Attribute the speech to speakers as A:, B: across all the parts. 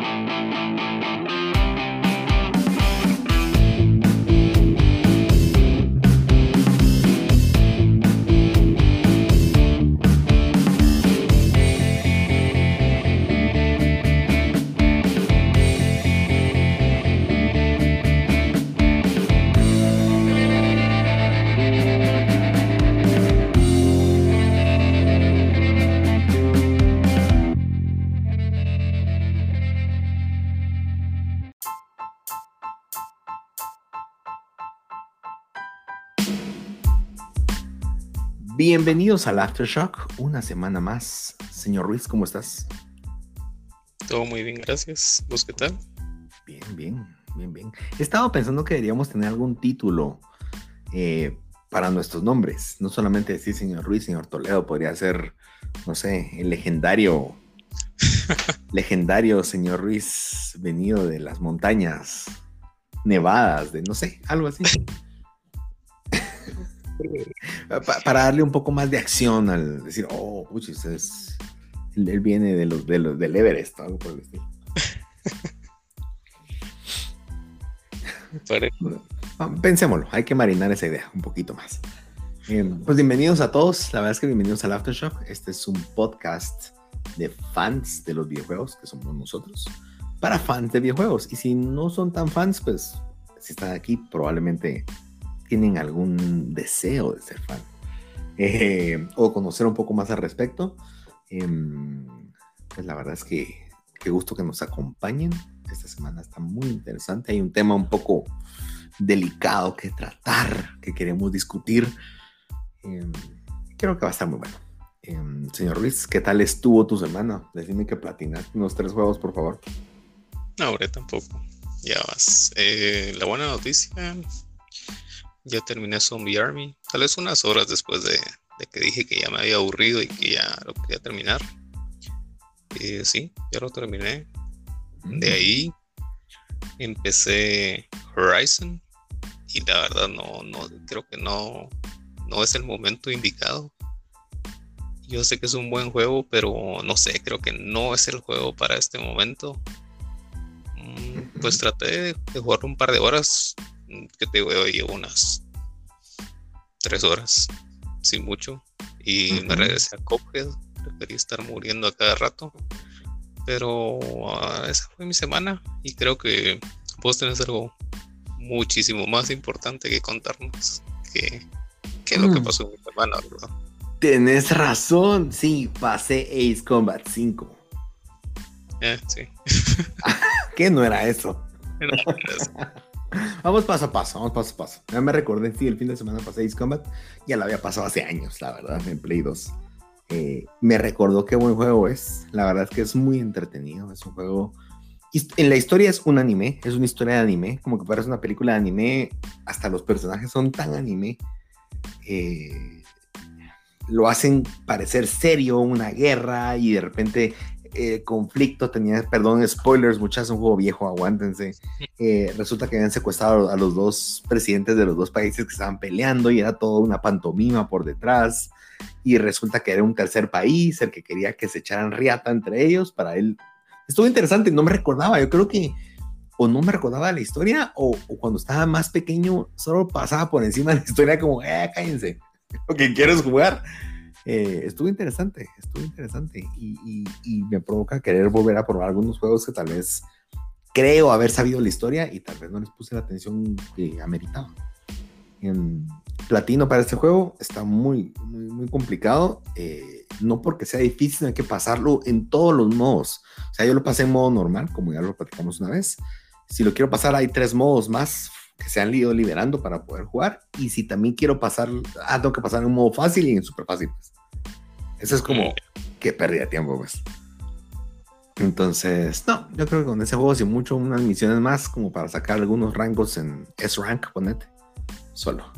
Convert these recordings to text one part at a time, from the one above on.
A: Música Bienvenidos al Aftershock, una semana más. Señor Ruiz, ¿cómo estás?
B: Todo muy bien, gracias. ¿Vos qué tal?
A: Bien, bien, bien, bien. He estado pensando que deberíamos tener algún título eh, para nuestros nombres. No solamente decir señor Ruiz, señor Toledo, podría ser, no sé, el legendario, legendario señor Ruiz venido de las montañas nevadas, de no sé, algo así. para darle un poco más de acción al decir, oh, puchis, es, él, viene de los, de los, del Everest, algo por el estilo. Pensémoslo, hay que marinar esa idea un poquito más. pues bienvenidos a todos, la verdad es que bienvenidos al Aftershock. Este es un podcast de fans de los videojuegos, que somos nosotros, para fans de videojuegos. Y si no son tan fans, pues si están aquí, probablemente tienen algún deseo de ser fan eh, o conocer un poco más al respecto, em, pues la verdad es que qué gusto que nos acompañen. Esta semana está muy interesante. Hay un tema un poco delicado que tratar, que queremos discutir. Em, creo que va a estar muy bueno. Em, señor Ruiz, ¿qué tal estuvo tu semana? Decime que platinaste unos tres juegos, por favor.
B: No, ahora tampoco. Ya vas. Eh, la buena noticia ya terminé Zombie Army, tal vez unas horas después de, que dije que ya me había aburrido y que ya lo quería terminar. Y sí, ya lo terminé. De mm. ahí empecé Horizon y la verdad no, no creo que no, no es el momento indicado. Yo sé que es un buen juego, pero no sé, creo que no es el juego para este momento. Mm, pues traté de jugar un par de horas que te digo, llevo unas tres horas, sin mucho, y me regresé a Cophead, preferí estar muriendo a cada rato, pero ah, esa fue mi semana y creo que vos tenés algo muchísimo más importante que contarnos que, que lo que mm. pasó en mi semana, ¿verdad?
A: Tenés razón, sí, pasé Ace Combat 5.
B: Eh, sí.
A: ¿Qué no era eso? No era eso. Vamos paso a paso, vamos paso a paso. Ya me recordé, sí, el fin de semana pasé Ace Combat. Ya lo había pasado hace años, la verdad, en Play 2. Eh, me recordó qué buen juego es. La verdad es que es muy entretenido. Es un juego. En la historia es un anime, es una historia de anime, como que parece una película de anime. Hasta los personajes son tan anime. Eh, lo hacen parecer serio, una guerra, y de repente eh, conflicto, tenía, perdón, spoilers, muchachos, un juego viejo, aguántense. Eh, resulta que habían secuestrado a los dos presidentes de los dos países que estaban peleando y era toda una pantomima por detrás. Y resulta que era un tercer país el que quería que se echaran riata entre ellos para él. Estuvo interesante, no me recordaba, yo creo que o no me recordaba la historia o, cuando estaba más pequeño solo pasaba por encima de la historia como, eh, cállense, lo que quieres jugar. Eh, estuvo interesante, estuvo interesante y, me provoca querer volver a probar algunos juegos que tal vez creo haber sabido la historia y tal vez no les puse la atención que ameritaba. En platino para este juego está muy, muy, complicado. Eh, no porque sea difícil, hay que pasarlo en todos los modos. O sea, yo lo pasé en modo normal, como ya lo platicamos una vez. Si lo quiero pasar, hay tres modos más que se han ido liberando para poder jugar. Y si también quiero pasar, ah, tengo que pasar en modo fácil y en super fácil. Pues. Eso es como que pérdida de tiempo, pues. Entonces, no, yo creo que con ese juego, si mucho, unas misiones más, como para sacar algunos rangos en S-Rank, ponete. Solo.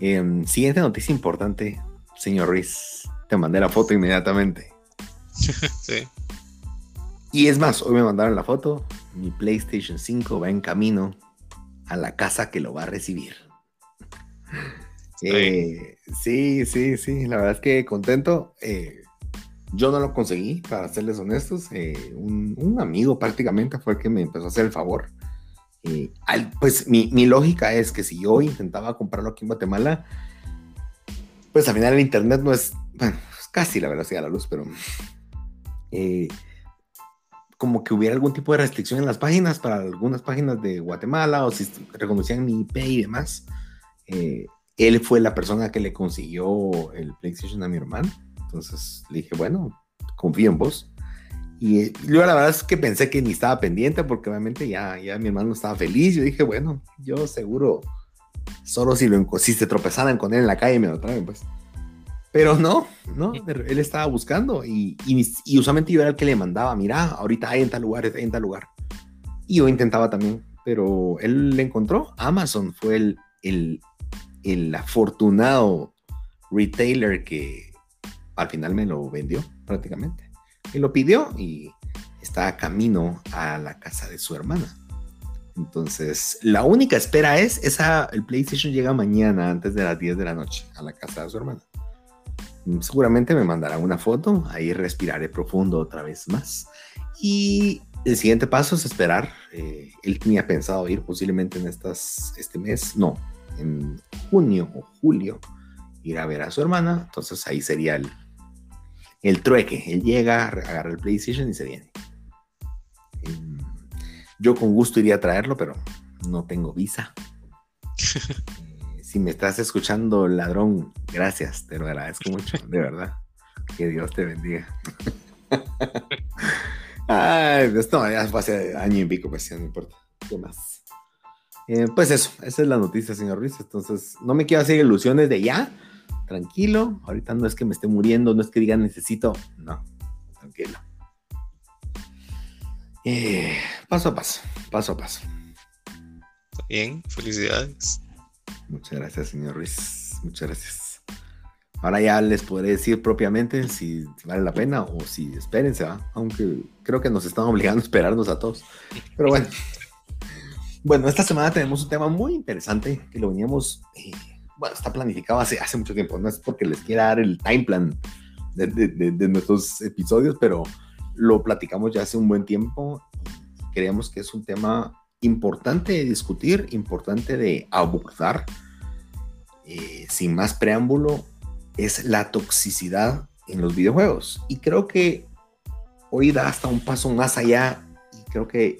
A: Em, siguiente noticia importante, señor Ruiz. Te mandé la foto inmediatamente. sí. Y es más, hoy me mandaron la foto. Mi PlayStation 5 va en camino a la casa que lo va a recibir. Eh, sí, sí, sí, la verdad es que contento. Eh, Yo no lo conseguí, para serles honestos. Eh, un, amigo prácticamente fue el que me empezó a hacer el favor. Pues mi, mi, lógica es que si yo intentaba comprarlo aquí en Guatemala, pues al final el internet no es, bueno, casi la velocidad de la luz, pero como que hubiera algún tipo de restricción en las páginas para algunas páginas de Guatemala o si reconocían mi IP y demás. Eh, él fue la persona que le consiguió el PlayStation a mi hermano. Entonces le dije, bueno, confío en vos. Y yo la verdad es que pensé que ni estaba pendiente porque obviamente ya, ya mi hermano estaba feliz. Yo dije, bueno, yo seguro, solo si, lo, si se tropezaran con él en la calle me lo traen, pues. Pero no, no, él estaba buscando y, y, usualmente yo era el que le mandaba, mira, ahorita hay en tal lugar, en tal lugar. Y yo intentaba también, pero él le encontró. Amazon fue el, el, el afortunado retailer que al final me lo vendió prácticamente. Y lo pidió y está a camino a la casa de su hermana. Entonces, la única espera es, esa, el PlayStation llega mañana antes de las 10 de la noche a la casa de su hermana. Seguramente me mandará una foto, ahí respiraré profundo otra vez más. Y el siguiente paso es esperar. Eh, él tenía pensado ir posiblemente en estas, este mes, no, en junio o julio, ir a ver a su hermana. Entonces ahí sería el, el trueque. Él llega, agarra el PlayStation y se viene. Em, yo con gusto iría a traerlo, pero no tengo visa. si me estás escuchando, ladrón, gracias, te lo agradezco mucho, de verdad. Que Dios te bendiga. Ay, esto ya fue hace año y pico, pues ya no importa. ¿Qué más? Eh, pues eso, esa es la noticia, señor Ruiz. Entonces, no me quiero hacer ilusiones de ya. Tranquilo, ahorita no es que me esté muriendo, no es que diga necesito. No, tranquilo. Eh, paso a paso, paso a paso.
B: Bien, felicidades.
A: Muchas gracias, señor Ruiz. Muchas gracias. Ahora ya les podré decir propiamente si vale la pena o si espérense, ¿va? aunque creo que nos están obligando a esperarnos a todos. Pero bueno. Bueno, esta semana tenemos un tema muy interesante que lo veníamos, eh, bueno, está planificado hace, hace mucho tiempo. No es porque les quiera dar el time plan de, de nuestros episodios, pero lo platicamos ya hace un buen tiempo y creemos que es un tema importante de discutir, importante de abordar, eh, sin más preámbulo, es la toxicidad en los videojuegos. Y creo que hoy da hasta un paso más allá y creo que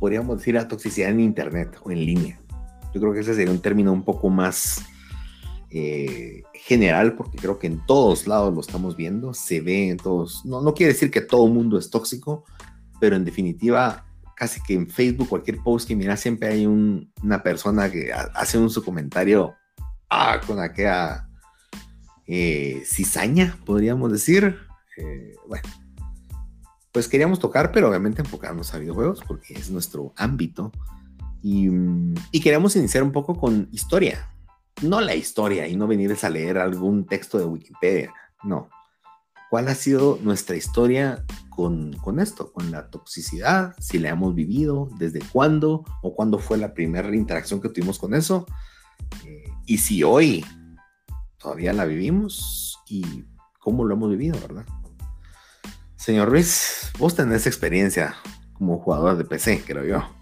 A: podríamos decir la toxicidad en Internet o en línea. Yo creo que ese sería un término un poco más eh, general porque creo que en todos lados lo estamos viendo, se ve en todos, no, no quiere decir que todo el mundo es tóxico, pero en definitiva casi que en Facebook, cualquier post que mira, siempre hay una persona que hace un su comentario ah, con aquella eh, cizaña, podríamos decir. Eh, bueno, pues queríamos tocar, pero obviamente enfocarnos a videojuegos porque es nuestro ámbito. Y, queríamos iniciar un poco con historia. No la historia y no venirles a leer algún texto de Wikipedia, no. ¿Cuál ha sido nuestra historia con, esto, con la toxicidad, si la hemos vivido, desde cuándo o cuándo fue la primera interacción que tuvimos con eso, eh, y si hoy todavía la vivimos y cómo lo hemos vivido, ¿verdad? Señor Ruiz, vos tenés experiencia como jugador de PC, creo yo.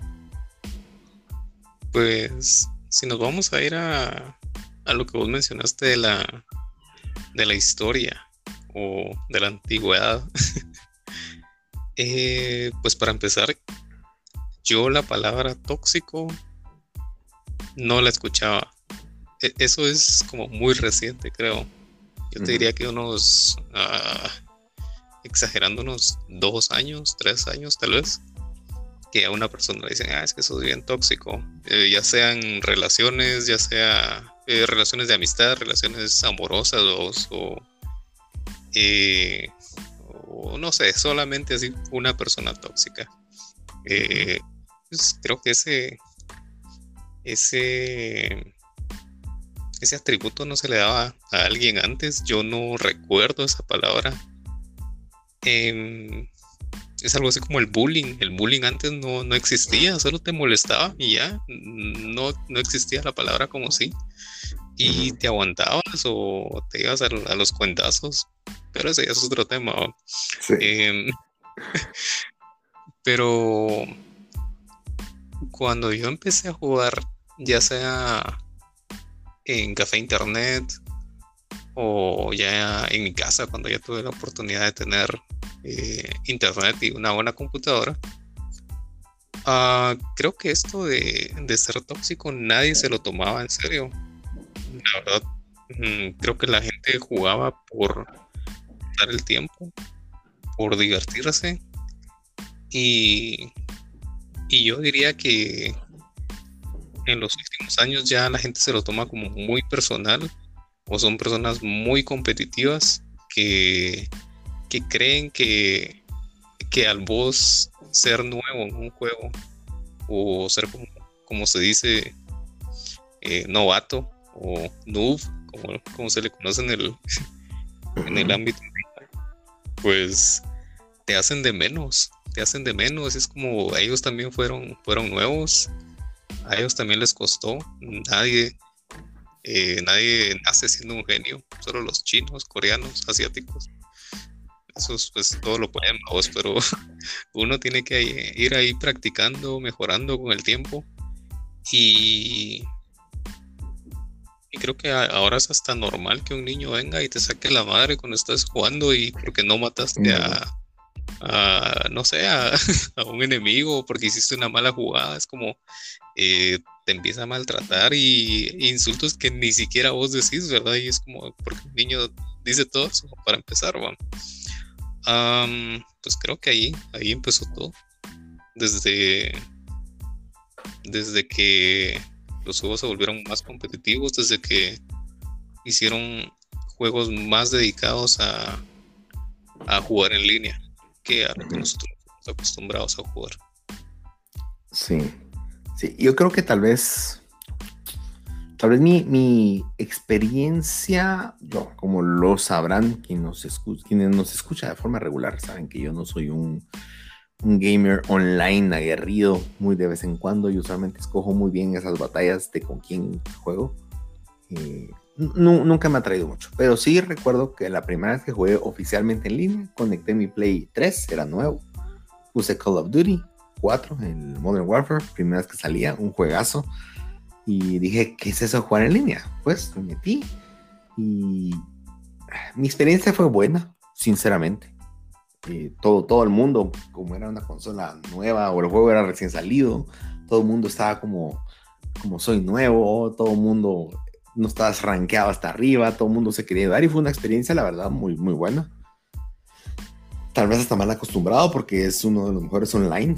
B: Pues si nos vamos a ir a, a lo que vos mencionaste de la, de la historia o de la antigüedad, Eh, pues para empezar, yo la palabra tóxico no la escuchaba. E, eso es como muy reciente, creo. Yo te diría que unos, uh, exagerando unos dos años, tres años tal vez, que a una persona le dicen, ah, es que sos bien tóxico, eh, ya sean relaciones, ya sea eh, relaciones de amistad, relaciones amorosas o, o no sé, solamente así una persona tóxica. Eh, pues, creo que ese, ese, ese atributo no se le daba a alguien antes. Yo no recuerdo esa palabra. Em, es algo así como el bullying. El bullying antes no, no, existía, solo te molestaba y ya no, no existía la palabra como sí. y te aguantabas o te ibas a, los cuentazos, pero ese ya es otro tema. Em, pero cuando yo empecé a jugar, ya sea en café internet o ya en mi casa, cuando ya tuve la oportunidad de tener eh, internet y una buena computadora, ah, creo que esto de, ser tóxico nadie se lo tomaba en serio. La verdad, mm, creo que la gente jugaba por dar el tiempo, por divertirse y, y yo diría que en los últimos años ya la gente se lo toma como muy personal o son personas muy competitivas que, que creen que, que al vos ser nuevo en un juego o ser como, como se dice eh, novato o noob como, como, se le conoce en el, en el ámbito pues te hacen de menos te hacen de menos es como ellos también fueron fueron nuevos a ellos también les costó. Nadie, eh, nadie nace siendo un genio, solo los chinos, coreanos, asiáticos. Esos pues todo lo pueden vos, pero uno tiene que ir ahí practicando, mejorando con el tiempo. Y, y creo que ahora es hasta normal que un niño venga y te saque la madre cuando estás jugando y porque no mataste a, no sé, a, un enemigo porque hiciste una mala jugada. Es como eh, te empieza a maltratar y insultos que ni siquiera vos decís, ¿verdad? Y es como porque un niño dice todo eso para empezar, pues creo que ahí, ahí empezó todo. Desde, desde que los juegos se volvieron más competitivos, desde que hicieron juegos más dedicados a, a jugar en línea que a lo que nosotros estamos acostumbrados a jugar.
A: Sí, sí, yo creo que tal vez, tal vez mi, experiencia, yo, como lo sabrán quienes nos, quienes nos escuchan de forma regular, saben que yo no soy un, un gamer online aguerrido muy de vez en cuando. Y usualmente escojo muy bien esas batallas de con quién juego. Eh, nunca me ha traído mucho, pero sí recuerdo que la primera vez que jugué oficialmente en línea, conecté mi Play 3, era nuevo, puse Call of Duty 4, el Modern Warfare, primera vez que salía, un juegazo, y dije, ¿qué es eso jugar en línea? Pues me metí y mi experiencia fue buena, sinceramente. Eh, todo, todo el mundo, como era una consola nueva o el juego era recién salido, todo el mundo estaba como, como soy nuevo, todo el mundo no estabas rankeado hasta arriba, todo el mundo se quería dar y fue una experiencia, la verdad, muy, muy buena. Tal vez hasta mal acostumbrado porque es uno de los mejores online,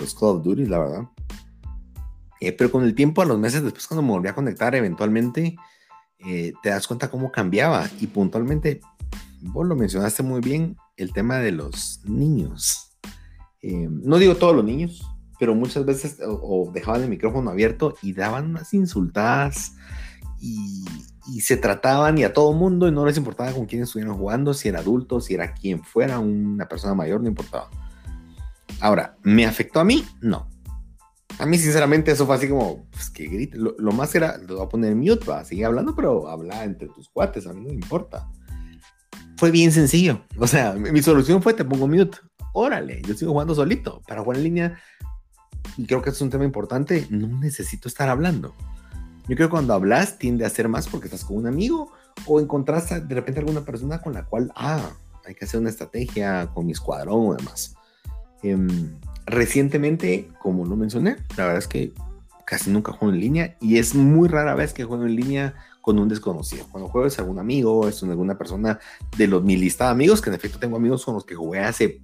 A: los Call of Duty, la verdad. Eh, pero con el tiempo, a los meses después, cuando me volví a conectar, eventualmente eh, te das cuenta cómo cambiaba. Y puntualmente, vos lo mencionaste muy bien, el tema de los niños. Eh, no digo todos los niños, pero muchas veces o dejaban el micrófono abierto y daban unas insultadas y, se trataban y a todo mundo y no les importaba con quién estuvieran jugando, si era adulto, si era quien fuera, una persona mayor, no importaba. Ahora, ¿me afectó a mí? No. A mí, sinceramente, eso fue así como, pues que grite. Lo, más era, lo voy a poner mute, va, seguir hablando, pero habla entre tus cuates, a mí no me importa. Fue bien sencillo. O sea, mi, solución fue, te pongo mute. Órale, yo sigo jugando solito. Para jugar en línea, y creo que es un tema importante, no necesito estar hablando. Yo creo que cuando hablas tiende a ser más porque estás con un amigo o encontrás de repente alguna persona con la cual, ah, hay que hacer una estrategia con mi escuadrón o demás. Em, recientemente, como lo mencioné, la verdad es que casi nunca juego en línea y es muy rara vez que juego en línea con un desconocido. Cuando juego es algún amigo, es alguna persona de los, mi lista de amigos, que en efecto tengo amigos con los que jugué hace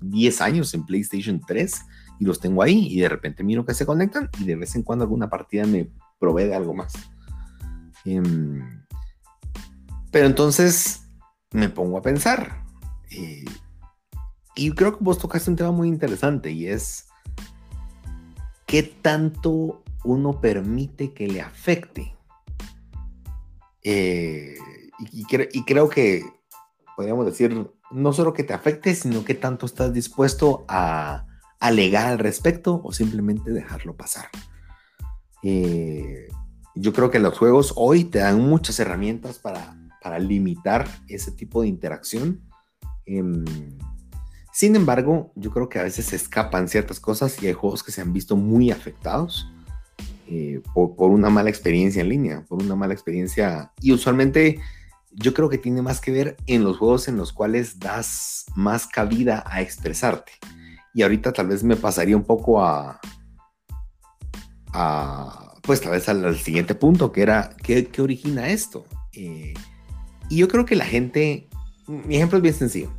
A: 10 años en PlayStation 3 y los tengo ahí y de repente miro que se conectan y de vez en cuando alguna partida me provee de algo más. Em, pero entonces me pongo a pensar. Eh, y creo que vos tocaste un tema muy interesante y es qué tanto uno permite que le afecte. Eh, y, creo que podríamos decir, no solo que te afecte, sino que tanto estás dispuesto a alegar al respecto o simplemente dejarlo pasar. Eh, yo creo que los juegos hoy te dan muchas herramientas para, para limitar ese tipo de interacción. Em, sin embargo, yo creo que a veces se escapan ciertas cosas y hay juegos que se han visto muy afectados eh, por, una mala experiencia en línea, por una mala experiencia. Y usualmente yo creo que tiene más que ver en los juegos en los cuales das más cabida a expresarte. Y ahorita tal vez me pasaría un poco a, pues tal vez al, siguiente punto, que era, ¿qué, origina esto? Eh, y yo creo que la gente, mi ejemplo es bien sencillo.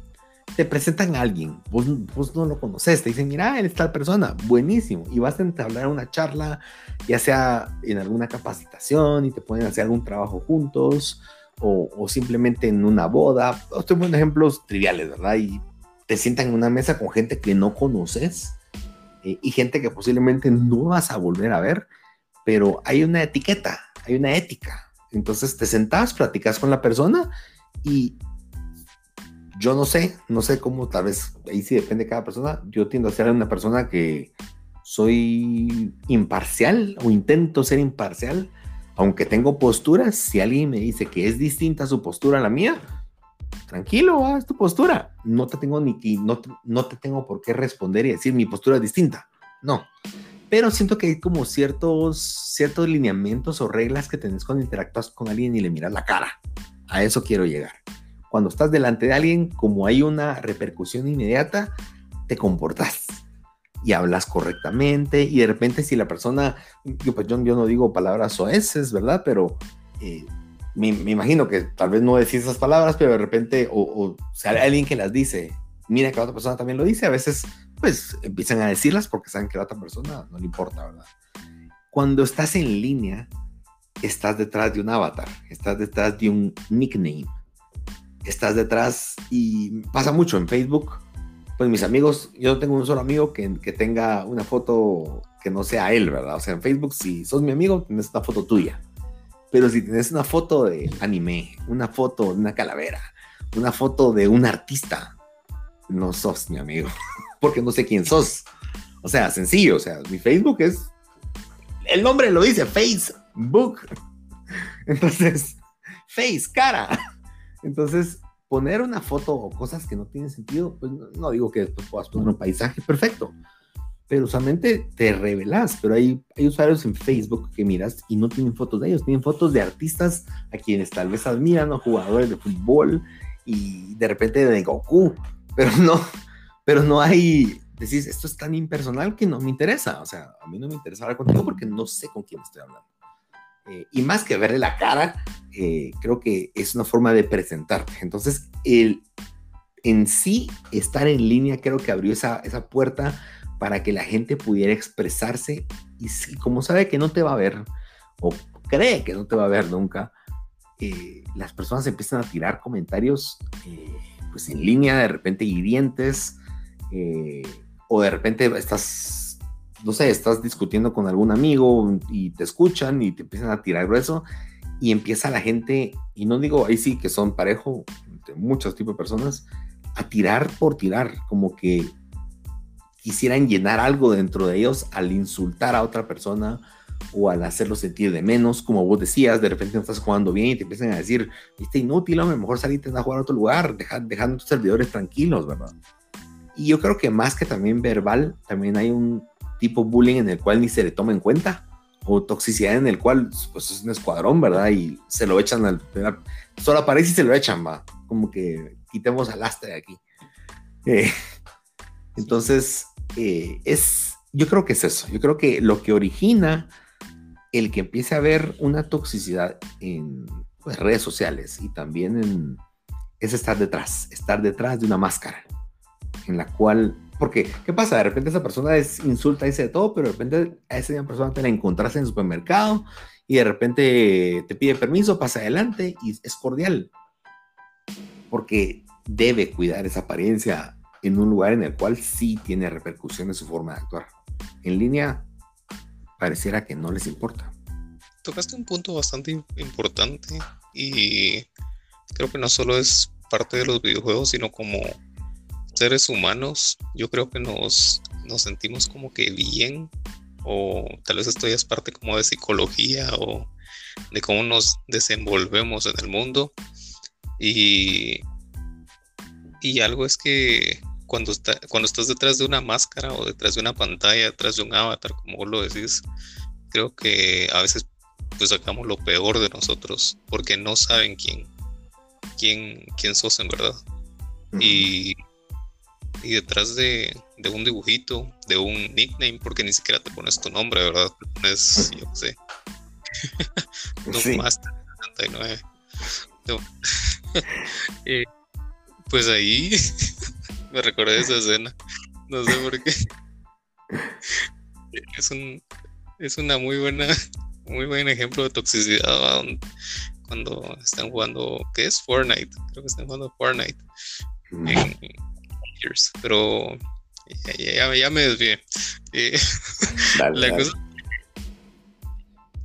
A: Te presentan a alguien, vos, vos no lo conoces, te dicen, mira, él es tal persona, buenísimo, y vas a entablar una charla, ya sea en alguna capacitación y te pueden hacer algún trabajo juntos, o, simplemente en una boda. Estoy poniendo ejemplos triviales, ¿verdad? Y te sientan en una mesa con gente que no conoces eh, y gente que posiblemente no vas a volver a ver, pero hay una etiqueta, hay una ética. Entonces te sentás, platicas con la persona y yo no sé, no sé cómo, tal vez ahí sí depende de cada persona. Yo tiendo a ser una persona que soy imparcial o intento ser imparcial, aunque tengo posturas. Si alguien me dice que es distinta su postura a la mía, tranquilo, es tu postura. No te tengo ni no, no te tengo por qué responder y decir mi postura es distinta. No, pero siento que hay como ciertos, ciertos lineamientos o reglas que tenés cuando interactúas con alguien y le miras la cara. A eso quiero llegar. Cuando estás delante de alguien, como hay una repercusión inmediata, te comportas y hablas correctamente y de repente si la persona, yo pues yo, no digo palabras soeces, ¿verdad? Pero eh, me, imagino que tal vez no decís esas palabras, pero de repente, o, o sea, alguien que las dice, mira que la otra persona también lo dice, a veces pues empiezan a decirlas porque saben que la otra persona no le importa, ¿verdad? Cuando estás en línea, estás detrás de un avatar, estás detrás de un nickname, estás detrás y pasa mucho en Facebook. Pues mis amigos, yo no tengo un solo amigo que, que tenga una foto que no sea él, ¿verdad? O sea, en Facebook, si sos mi amigo, tienes una foto tuya. Pero si tienes una foto de anime, una foto de una calavera, una foto de un artista, no sos mi amigo. porque no sé quién sos. O sea, sencillo, o sea, mi Facebook es, el nombre lo dice, Facebook. Entonces, face, cara. Entonces, poner una foto o cosas que no tienen sentido, pues no, digo que después puedas poner un paisaje perfecto, pero usualmente te revelas, pero hay, hay usuarios en Facebook que miras y no tienen fotos de ellos, tienen fotos de artistas a quienes tal vez admiran o jugadores de fútbol y de repente de Goku, pero no, pero no hay, decís, esto es tan impersonal que no me interesa, o sea, a mí no me interesa hablar contigo porque no sé con quién estoy hablando. Eh, y más que verle la cara, eh, creo que es una forma de presentarte. Entonces, el, en sí, estar en línea creo que abrió esa, esa puerta para que la gente pudiera expresarse y si, como sabe que no te va a ver o cree que no te va a ver nunca, eh, las personas empiezan a tirar comentarios pues en línea, de repente hirientes, eh, o de repente estás, no sé, estás discutiendo con algún amigo y te escuchan y te empiezan a tirar grueso y empieza la gente, y no digo ahí sí que son parejo, de muchos tipos de personas, a tirar por tirar, como que quisieran llenar algo dentro de ellos al insultar a otra persona o al hacerlo sentir de menos, como vos decías, de repente no estás jugando bien y te empiezan a decir, viste inútil, hombre, mejor salirte a jugar a otro lugar, dejando tus servidores tranquilos, ¿verdad? Y yo creo que más que también verbal, también hay un tipo bullying en el cual ni se le toma en cuenta, o toxicidad en el cual pues es un escuadrón, ¿verdad? Y se lo echan al... Solo aparece y se lo echan, va. Como que quitemos al lastre de aquí. Eh, entonces, eh, es... Yo creo que es eso. Yo creo que lo que origina el que empiece a haber una toxicidad en pues, redes sociales y también en... es estar detrás, estar detrás de una máscara en la cual, porque, ¿qué pasa? De repente esa persona es, insulta, dice de todo, pero de repente a esa persona te la encontrás en el supermercado y de repente te pide permiso, pasa adelante y es cordial. Porque debe cuidar esa apariencia en un lugar en el cual sí tiene repercusión en su forma de actuar. En línea, pareciera que no les importa.
B: Tocaste un punto bastante importante y creo que no solo es parte de los videojuegos, sino como seres humanos, yo creo que nos, nos sentimos como que bien, o tal vez esto ya es parte como de psicología, o de cómo nos desenvolvemos en el mundo. Y, y algo es que cuando, está, cuando estás detrás de una máscara o detrás de una pantalla, detrás de un avatar, como vos lo decís, creo que a veces pues sacamos lo peor de nosotros porque no saben quién, quién, quién sos en verdad. Y, y detrás de, de, un dibujito, de un nickname, porque ni siquiera te pones tu nombre, ¿verdad? Te pones, yo qué sé, sí. Master 79. eh, pues ahí me recordé esa escena. No sé por qué. Es un es una muy buena muy buen ejemplo de toxicidad cuando están jugando ¿qué es? Fortnite. Creo que están jugando Fortnite. En, pero ya, ya, me desvié. Eh,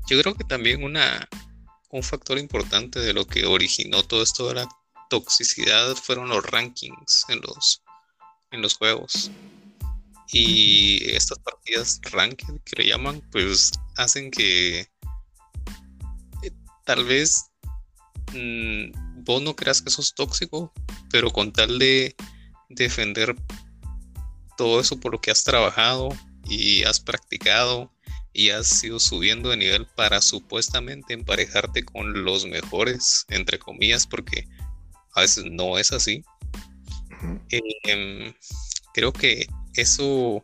B: yo creo que también una, un factor importante de lo que originó todo esto de la toxicidad fueron los rankings en los, en los juegos. Y estas partidas ranked que le llaman, pues hacen que eh, tal vez mm, vos no creas que sos tóxico, pero con tal de defender todo eso por lo que has trabajado y has practicado y has ido subiendo de nivel para supuestamente emparejarte con los mejores, entre comillas, porque a veces no es así. Em, creo que eso,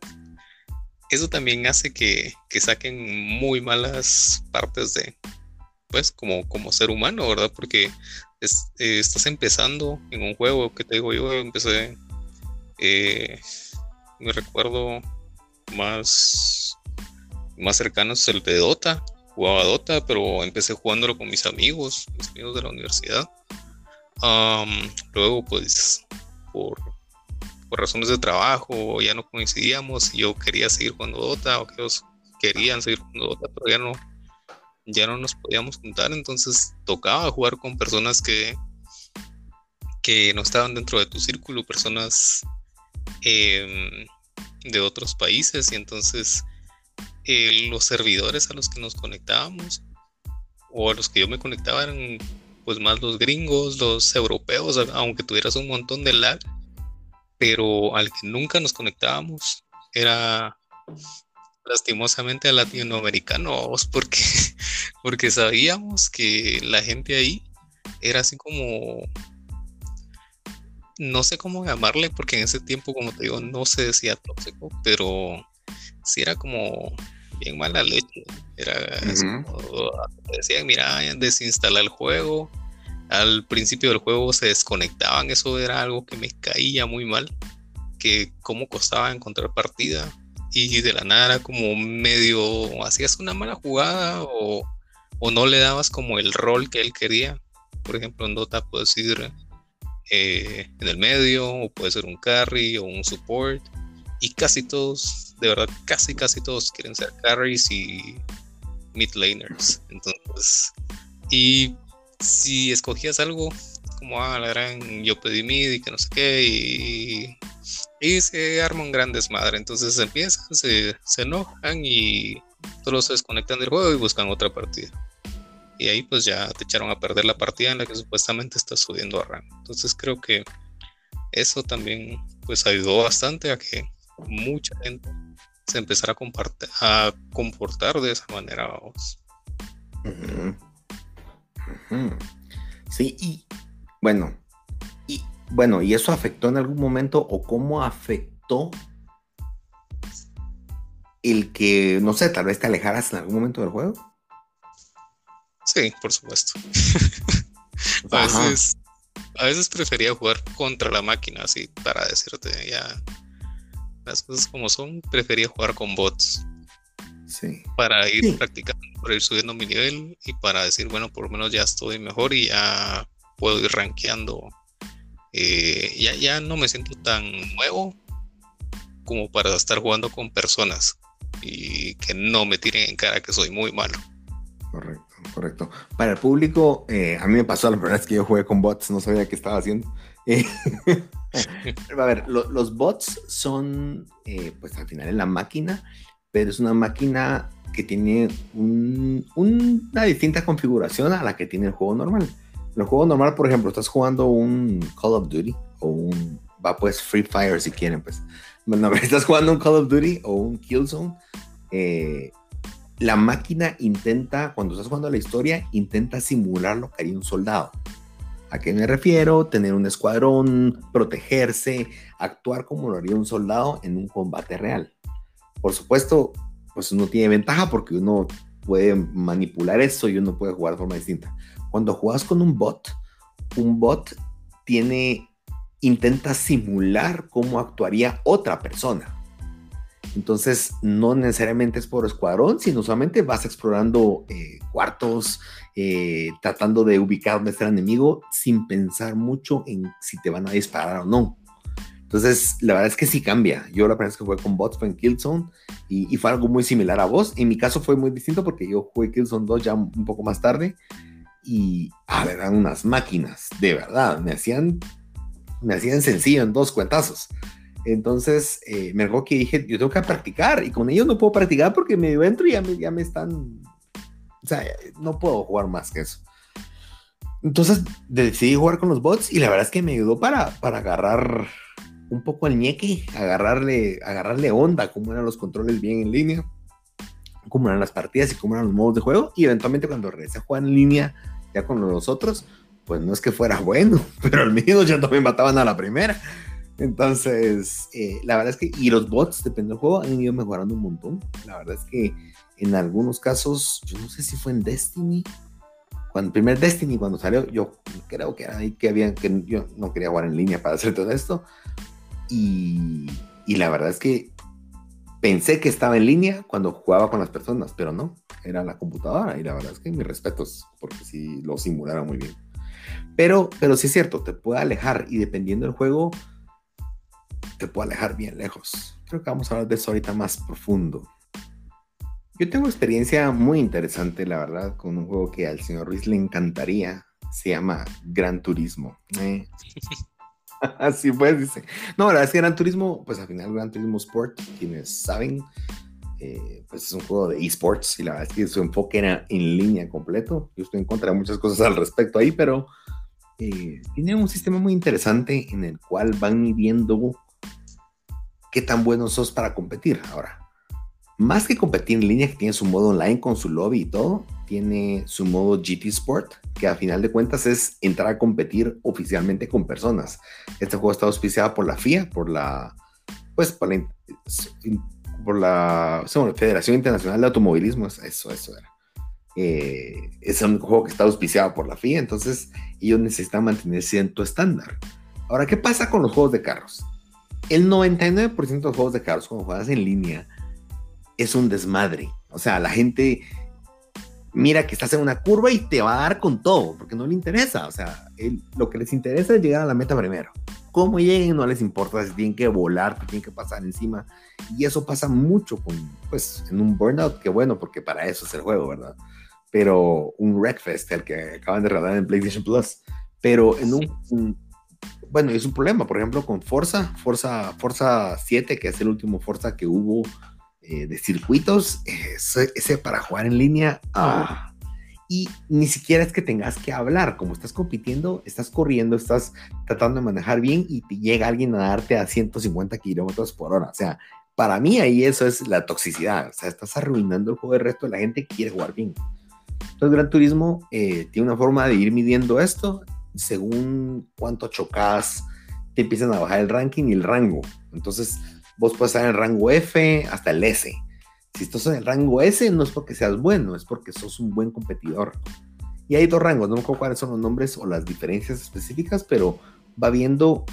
B: eso también hace que, saquen muy malas partes de, pues, como, como ser humano, ¿verdad? Porque eh, estás empezando en un juego que te digo yo, empecé, eh, me recuerdo más, más cercanos el de Dota, jugaba Dota, pero empecé jugándolo con mis amigos, mis amigos de la universidad luego, pues, por, por, razones de trabajo, ya no coincidíamos. Yo quería seguir jugando Dota, o que ellos querían seguir jugando Dota, pero ya no, ya no nos podíamos juntar. Entonces, tocaba jugar con personas que, que no estaban dentro de tu círculo, personas em, de otros países. Y entonces, eh, los servidores a los que nos conectábamos, o a los que yo me conectaba, eran pues más los gringos, los europeos, aunque tuvieras un montón de lag, pero al que nunca nos conectábamos era lastimosamente a latinoamericanos, porque, porque sabíamos que la gente ahí era así como, no sé cómo llamarle, porque en ese tiempo, como te digo, no se decía tóxico, pero sí era como bien mala leche. Era decían, mira, desinstala el juego. Al principio del juego se desconectaban, eso era algo que me caía muy mal, que cómo costaba encontrar partida y de la nada era como medio hacías una mala jugada o, no le dabas como el rol que él quería. Por ejemplo, en Dota puedes ir eh, en el medio o puede ser un carry o un support y casi todos de verdad casi casi todos quieren ser carries y mid laners. Entonces, y si escogías algo como ah, la gran yo pedí mid y que no sé qué y, se arma un gran desmadre. Entonces empiezan, se, se enojan y todos se desconectan del juego y buscan otra partida. Y ahí pues ya te echaron a perder la partida en la que supuestamente estás subiendo a rank. Entonces creo que eso también pues ayudó bastante a que mucha gente se empezara a, a comportar de esa manera. Vamos.
A: Sí, y bueno, y bueno, ¿y eso afectó en algún momento o cómo afectó el que, no sé, tal vez te alejaras en algún momento del juego?
B: Sí, por supuesto. a veces, a veces prefería jugar contra la máquina, así para decirte ya las cosas como son, prefería jugar con bots.
A: Sí.
B: Para ir practicando, para ir subiendo mi nivel y para decir, bueno, por lo menos ya estoy mejor y ya puedo ir rankeando. Eh, ya, ya no me siento tan nuevo como para estar jugando con personas y que no me tiren en cara que soy muy malo.
A: Correcto, correcto. Para el público, eh, a mí me pasó la primera vez que yo jugué con bots, no sabía qué estaba haciendo. a ver, los bots son, eh, pues al final en la máquina, pero es una máquina que tiene una distinta configuración a la que tiene el juego normal. En el juego normal, por ejemplo, estás jugando un Call of Duty o un, va pues Free Fire si quieren, pues. Bueno, estás jugando un Call of Duty o un Killzone. Eh, la máquina intenta, cuando estás jugando la historia, intenta simular lo que haría un soldado. ¿A qué me refiero? Tener un escuadrón, protegerse, actuar como lo haría un soldado en un combate real. Por supuesto, pues uno tiene ventaja porque uno puede manipular eso y uno puede jugar de forma distinta. Cuando juegas con un bot, un bot tiene, intenta simular cómo actuaría otra persona. Entonces, no necesariamente es por escuadrón, sino solamente vas explorando eh, cuartos, eh, tratando de ubicar dónde está el enemigo sin pensar mucho en si te van a disparar o no. Entonces, la verdad es que sí cambia. Yo la primera vez que jugué con bots fue en Killzone y, y, fue algo muy similar a vos. En mi caso fue muy distinto porque yo jugué Killzone 2 ya un poco más tarde y, a ver, eran unas máquinas, de verdad, me hacían, me hacían sencillo en dos cuentazos. Entonces, eh, me acuerdo que dije, yo tengo que practicar y con ellos no puedo practicar porque me entro y ya me, ya me están, o sea, no puedo jugar más que eso. Entonces decidí jugar con los bots y la verdad es que me ayudó para, para agarrar un poco el ñeque, agarrarle, agarrarle onda, cómo eran los controles bien en línea, cómo eran las partidas y cómo eran los modos de juego. Y eventualmente cuando regresé a jugar en línea ya con los otros, pues no es que fuera bueno, pero al menos ya también mataban a la primera. Entonces, eh, la verdad es que, y los bots, depende del juego, han ido mejorando un montón. La verdad es que en algunos casos, yo no sé si fue en Destiny, cuando el primer Destiny, cuando salió, yo creo que era ahí que había, que yo no quería jugar en línea para hacer todo esto. Y, y la verdad es que pensé que estaba en línea cuando jugaba con las personas, pero no, era la computadora. Y la verdad es que mis respetos, porque sí lo simularon muy bien. Pero, pero sí es cierto, te puede alejar y dependiendo del juego, te puede alejar bien lejos. Creo que vamos a hablar de eso ahorita más profundo. Yo tengo experiencia muy interesante, la verdad, con un juego que al señor Ruiz le encantaría. Se llama Gran Turismo. ¿eh? Así pues, dice. No, la verdad es que Gran Turismo, pues al final Gran Turismo Sport, quienes saben, eh, pues es un juego de esports y la verdad es que su enfoque era en línea completo. Yo estoy en contra de muchas cosas al respecto ahí, pero eh, tiene un sistema muy interesante en el cual van midiendo qué tan buenos sos para competir. Ahora, más que competir en línea, que tiene su modo online con su lobby y todo, tiene su modo GT Sport, que a final de cuentas es entrar a competir oficialmente con personas. Este juego está auspiciado por la FIA, por la, pues, por la, por la Federación Internacional de Automovilismo, eso, eso era. Eh, es un juego que está auspiciado por la FIA, entonces ellos necesitan mantener cierto estándar. Ahora, ¿qué pasa con los juegos de carros? El 99% de los juegos de carros, cuando juegas en línea, es un desmadre. O sea, la gente mira que estás en una curva y te va a dar con todo, porque no le interesa. O sea, lo que les interesa es llegar a la meta primero. Cómo lleguen no les importa si tienen que volar, si tienen que pasar encima. Y eso pasa mucho con, pues, en un burnout, que bueno, porque para eso es el juego, ¿verdad? Pero un Wreckfest, el que acaban de regalar en PlayStation Plus. Pero en un bueno, es un problema, por ejemplo, con Forza, Forza, Forza 7, que es el último Forza que hubo eh, de circuitos, ese, para jugar en línea, ah, y ni siquiera es que tengas que hablar, como estás compitiendo, estás corriendo, estás tratando de manejar bien y te llega alguien a darte a 150 kilómetros por hora, o sea, para mí ahí eso es la toxicidad, o sea, estás arruinando el juego del resto de la gente que quiere jugar bien. Entonces, Gran Turismo eh, tiene una forma de ir midiendo esto según cuánto chocas, te empiezan a bajar el ranking y el rango. Entonces, vos puedes estar en el rango F hasta el S. Si estás en el rango S, no es porque seas bueno, es porque sos un buen competidor. Y hay dos rangos, no me acuerdo cuáles son los nombres o las diferencias específicas, pero va viendo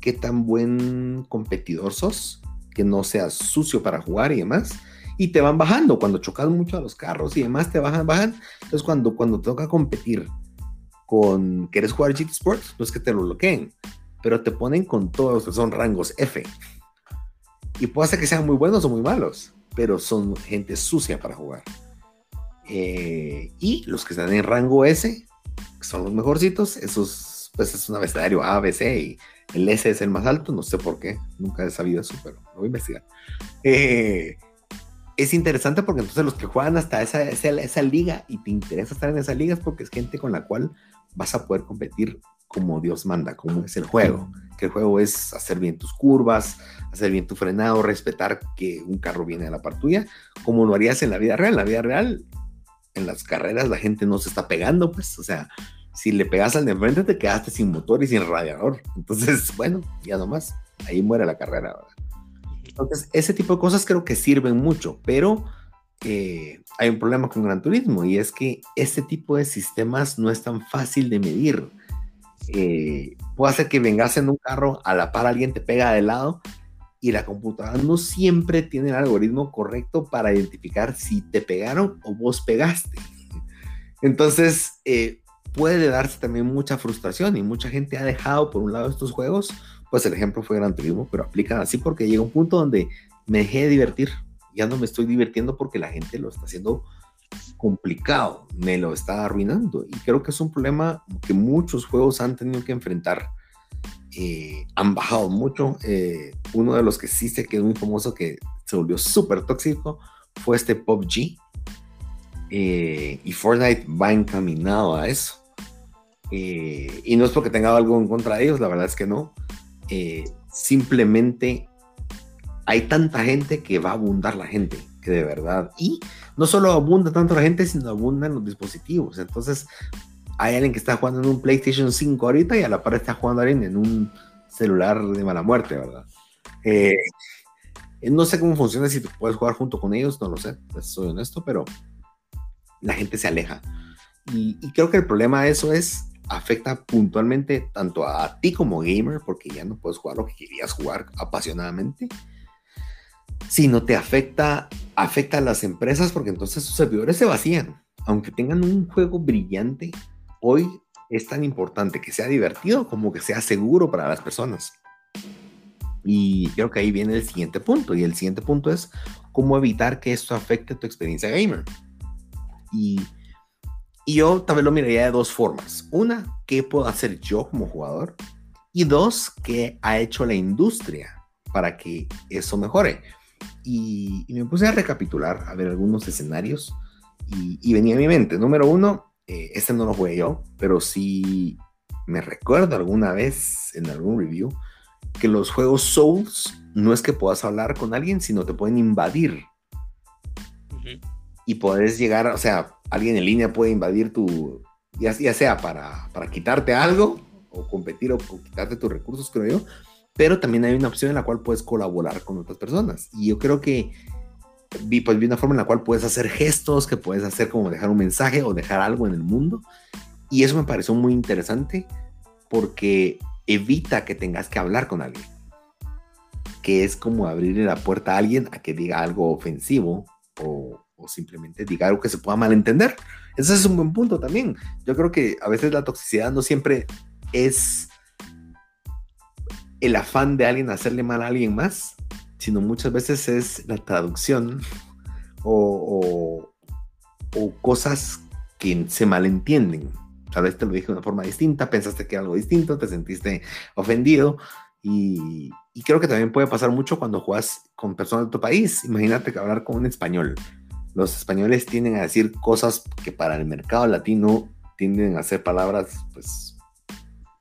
A: qué tan buen competidor sos, que no seas sucio para jugar y demás. Y te van bajando cuando chocas mucho a los carros y demás, te bajan, bajan. Entonces, cuando, cuando toca competir con quieres jugar GT Sports, no es que te lo bloqueen, pero te ponen con todos, son rangos F. Y puede ser que sean muy buenos o muy malos, pero son gente sucia para jugar. Eh, y los que están en rango S, que son los mejorcitos, esos, pues es un abecedario A, B, C, y el S es el más alto, no sé por qué, nunca he sabido eso, pero lo voy a investigar. Eh, es interesante porque entonces los que juegan hasta esa, esa, liga y te interesa estar en esa liga es porque es gente con la cual vas a poder competir como Dios manda, como es el juego. Que el juego es hacer bien tus curvas, hacer bien tu frenado, respetar que un carro viene a la par tuya, como lo harías en la vida real. En la vida real, en las carreras, la gente no se está pegando, pues, o sea, si le pegas al de enfrente te quedaste sin motor y sin radiador. Entonces, bueno, ya nomás, ahí muere la carrera. Entonces, ese tipo de cosas creo que sirven mucho, pero eh, hay un problema con Gran Turismo y es que este tipo de sistemas no es tan fácil de medir. Eh, puede hacer que vengas en un carro, a la par alguien te pega de lado y la computadora no siempre tiene el algoritmo correcto para identificar si te pegaron o vos pegaste. Entonces, eh, puede darse también mucha frustración y mucha gente ha dejado por un lado estos juegos. Pues el ejemplo fue Gran Turismo, pero aplica así porque llega un punto donde me dejé de divertir. Ya no me estoy divirtiendo porque la gente lo está haciendo complicado, me lo está arruinando. Y creo que es un problema que muchos juegos han tenido que enfrentar eh, han bajado mucho. Eh, uno de los que sí se quedó muy famoso, que se volvió súper tóxico, fue este PUBG. Eh, y Fortnite va encaminado a eso. y no es porque tenga algo en contra de ellos, la verdad es que no. Simplemente hay tanta gente que va a abundar la gente, que de verdad. Y no solo abunda tanto la gente, sino abundan los dispositivos. Entonces, hay alguien que está jugando en un PlayStation 5 ahorita y a la par está jugando alguien en un celular de mala muerte, ¿verdad? Eh, no sé cómo funciona, si puedes jugar junto con ellos, no lo sé, soy honesto, pero la gente se aleja. Y, creo que el problema de eso es, afecta puntualmente tanto a ti como gamer, porque ya no puedes jugar lo que querías jugar apasionadamente, sino te afecta, afecta a las empresas, porque entonces sus servidores se vacían. Aunque tengan un juego brillante, hoy es tan importante que sea divertido como que sea seguro para las personas. Y creo que ahí viene el siguiente punto. Y el siguiente punto es cómo evitar que esto afecte tu experiencia gamer. Y, y yo también lo miraría de dos formas. Una, ¿qué puedo hacer yo como jugador? Y dos, ¿qué ha hecho la industria para que eso mejore? Y, me puse a recapitular, a ver algunos escenarios y, y venía a mi mente. Número uno, eh, este no lo jugué yo, pero sí me recuerdo alguna vez en algún review que los juegos Souls no es que puedas hablar con alguien, sino te pueden invadir. Y puedes llegar, o sea, alguien en línea puede invadir tu, ya, sea para, para, quitarte algo o competir o, o, quitarte tus recursos, creo yo, pero también hay una opción en la cual puedes colaborar con otras personas. Y yo creo que vi, pues, vi una forma en la cual puedes hacer gestos, que puedes hacer como dejar un mensaje o dejar algo en el mundo. Y eso me pareció muy interesante porque evita que tengas que hablar con alguien. Que es como abrirle la puerta a alguien a que diga algo ofensivo o, o simplemente diga algo que se pueda malentender. Ese es un buen punto también. Yo creo que a veces la toxicidad no siempre es el afán de alguien hacerle mal a alguien más, sino muchas veces es la traducción o, cosas que se malentienden. Tal vez te lo dije de una forma distinta, pensaste que era algo distinto, te sentiste ofendido y, creo que también puede pasar mucho cuando juegas con personas de tu país. Imagínate que hablar con un español. Los españoles tienden a decir cosas que para el mercado latino tienden a ser palabras pues,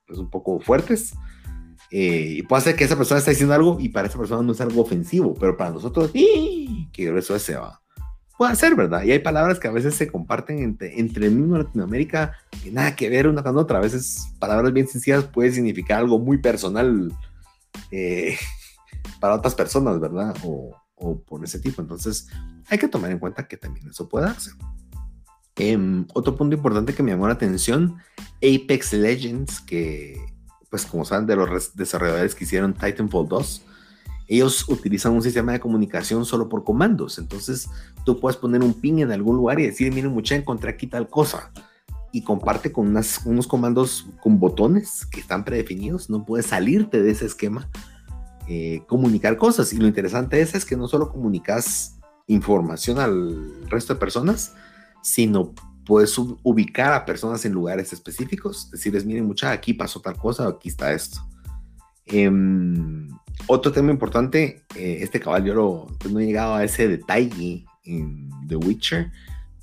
A: pues un poco fuertes eh, y puede ser que esa persona está diciendo algo y para esa persona no es algo ofensivo, pero para nosotros, ¡y! que eso se va. Puede ser, ¿verdad? Y hay palabras que a veces se comparten entre, entre el mismo Latinoamérica que nada que ver una con otra. A veces palabras bien sencillas pueden significar algo muy personal eh, para otras personas, ¿verdad? O, o, por ese tipo. Entonces, hay que tomar en cuenta que también eso puede darse. Em, otro punto importante que me llamó la atención, Apex Legends, que pues como saben, de los desarrolladores que hicieron Titanfall 2, ellos utilizan un sistema de comunicación solo por comandos. Entonces, tú puedes poner un ping en algún lugar y decir, miren, mucha, encontré aquí tal cosa. Y comparte con unos comandos con botones que están predefinidos. No puedes salirte de ese esquema. Eh, comunicar cosas. Y lo interesante es, es que no solo comunicas información al resto de personas, sino puedes ubicar a personas en lugares específicos, decirles, miren, mucha, aquí pasó tal cosa, aquí está esto. Em, otro tema importante, eh, este caballo pues, no he llegado a ese detalle en The Witcher,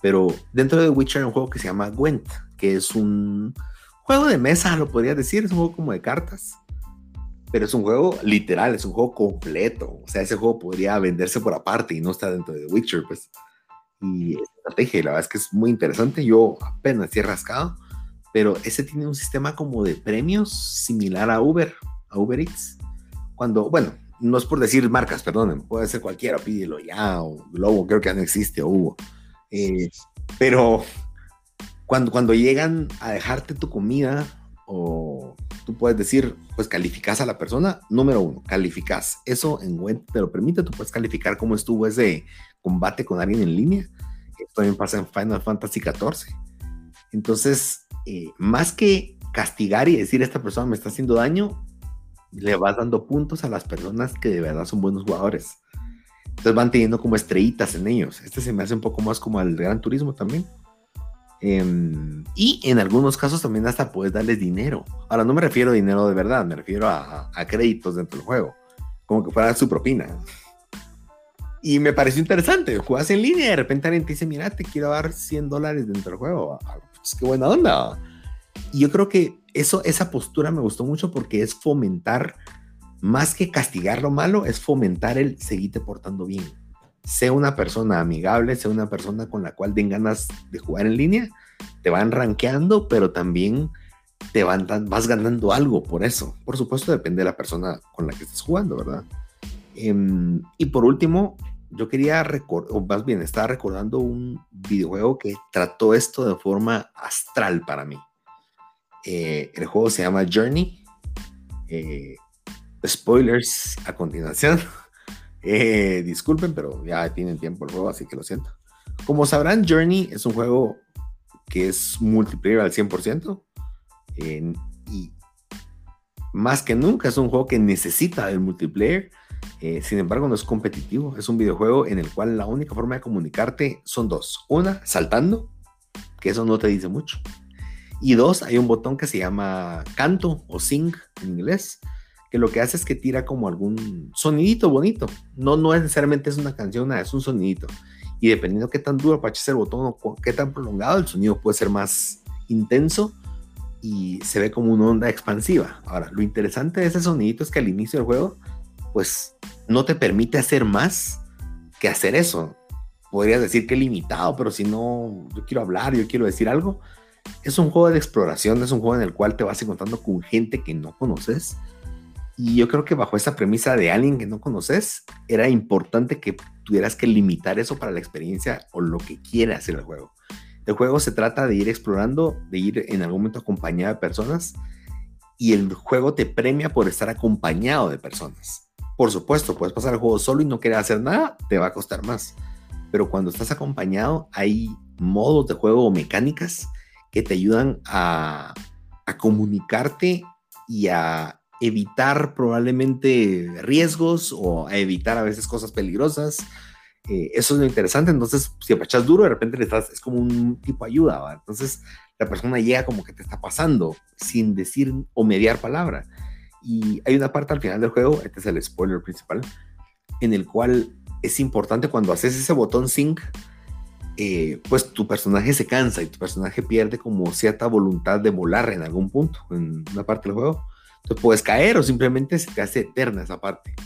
A: pero dentro de The Witcher hay un juego que se llama Gwent, que es un juego de mesa, lo podría decir, es un juego como de cartas, pero es un juego literal, es un juego completo, o sea, ese juego podría venderse por aparte y no está dentro de The Witcher, pues. Y estrategia, la verdad es que es muy interesante, yo apenas he rascado, pero ese tiene un sistema como de premios similar a Uber, a Uber Eats, cuando, bueno, no es por decir marcas, perdonen, puede ser cualquiera, pídelo ya, o Globo, creo que ya no existe, o Hugo. Eh, pero cuando, cuando llegan a dejarte tu comida, o tú puedes decir, pues calificas a la persona, número uno, calificas. Eso en web te lo permite, tú puedes calificar cómo estuvo ese combate con alguien en línea. Esto también pasa en Final Fantasy XIV. Entonces, eh, más que castigar y decir, esta persona me está haciendo daño, le vas dando puntos a las personas que de verdad son buenos jugadores. Entonces van teniendo como estrellitas en ellos. Este se me hace un poco más como al Gran Turismo también. Em, y en algunos casos también hasta puedes darles dinero. Ahora no me refiero a dinero de verdad, me refiero a, créditos dentro del juego. Como que fuera su propina. Y me pareció interesante. Juegas en línea y de repente alguien te dice, mira, te quiero dar 100 dólares dentro del juego. Ah, pues qué buena onda. Y yo creo que eso, esa postura me gustó mucho porque es fomentar, más que castigar lo malo, es fomentar el seguirte portando bien. Sea una persona amigable, sea una persona con la cual den ganas de jugar en línea, te van rankeando, pero también te van, vas ganando algo por eso. Por supuesto, depende de la persona con la que estés jugando, ¿verdad? Em, y por último, yo quería recordar, o más bien estaba recordando un videojuego que trató esto de forma astral para mí. Eh, el juego se llama Journey. Eh, spoilers a continuación. Eh, disculpen, pero ya tienen tiempo el juego, así que lo siento. Como sabrán, Journey es un juego que es multiplayer al 100%. y más que nunca es un juego que necesita el multiplayer. sin embargo, no es competitivo. Es un videojuego en el cual la única forma de comunicarte son dos. Una, saltando, que eso no te dice mucho. Y dos, hay un botón que se llama canto o sing en inglés, que lo que hace es que tira como algún sonidito bonito. No, no necesariamente es una canción, es un sonidito. Y dependiendo qué tan duro apaches el botón o qué tan prolongado, el sonido puede ser más intenso y se ve como una onda expansiva. Ahora, lo interesante de ese sonidito es que al inicio del juego, pues no te permite hacer más que hacer eso. Podrías decir que limitado, pero si no, yo quiero hablar, yo quiero decir algo, es un juego de exploración, es un juego en el cual te vas encontrando con gente que no conoces. Y yo creo que bajo esa premisa de alguien que no conoces, era importante que tuvieras que limitar eso para la experiencia o lo que quiere hacer el juego. El juego se trata de ir explorando, de ir en algún momento acompañado de personas y el juego te premia por estar acompañado de personas. Por supuesto, puedes pasar el juego solo y no querer hacer nada, te va a costar más. Pero cuando estás acompañado, hay modos de juego o mecánicas que te ayudan a, comunicarte y a evitar probablemente riesgos o a evitar a veces cosas peligrosas. Eh, eso es lo interesante. Entonces, si apachas duro, de repente le estás, es como un tipo de ayuda. Entonces, la persona llega como que te está pasando sin decir o mediar palabra. Y hay una parte al final del juego, este es el spoiler principal, en el cual es importante cuando haces ese botón sync eh, pues tu personaje se cansa y tu personaje pierde como cierta voluntad de volar en algún punto, en una parte del juego. Entonces puedes caer o simplemente se te hace eterna esa parte.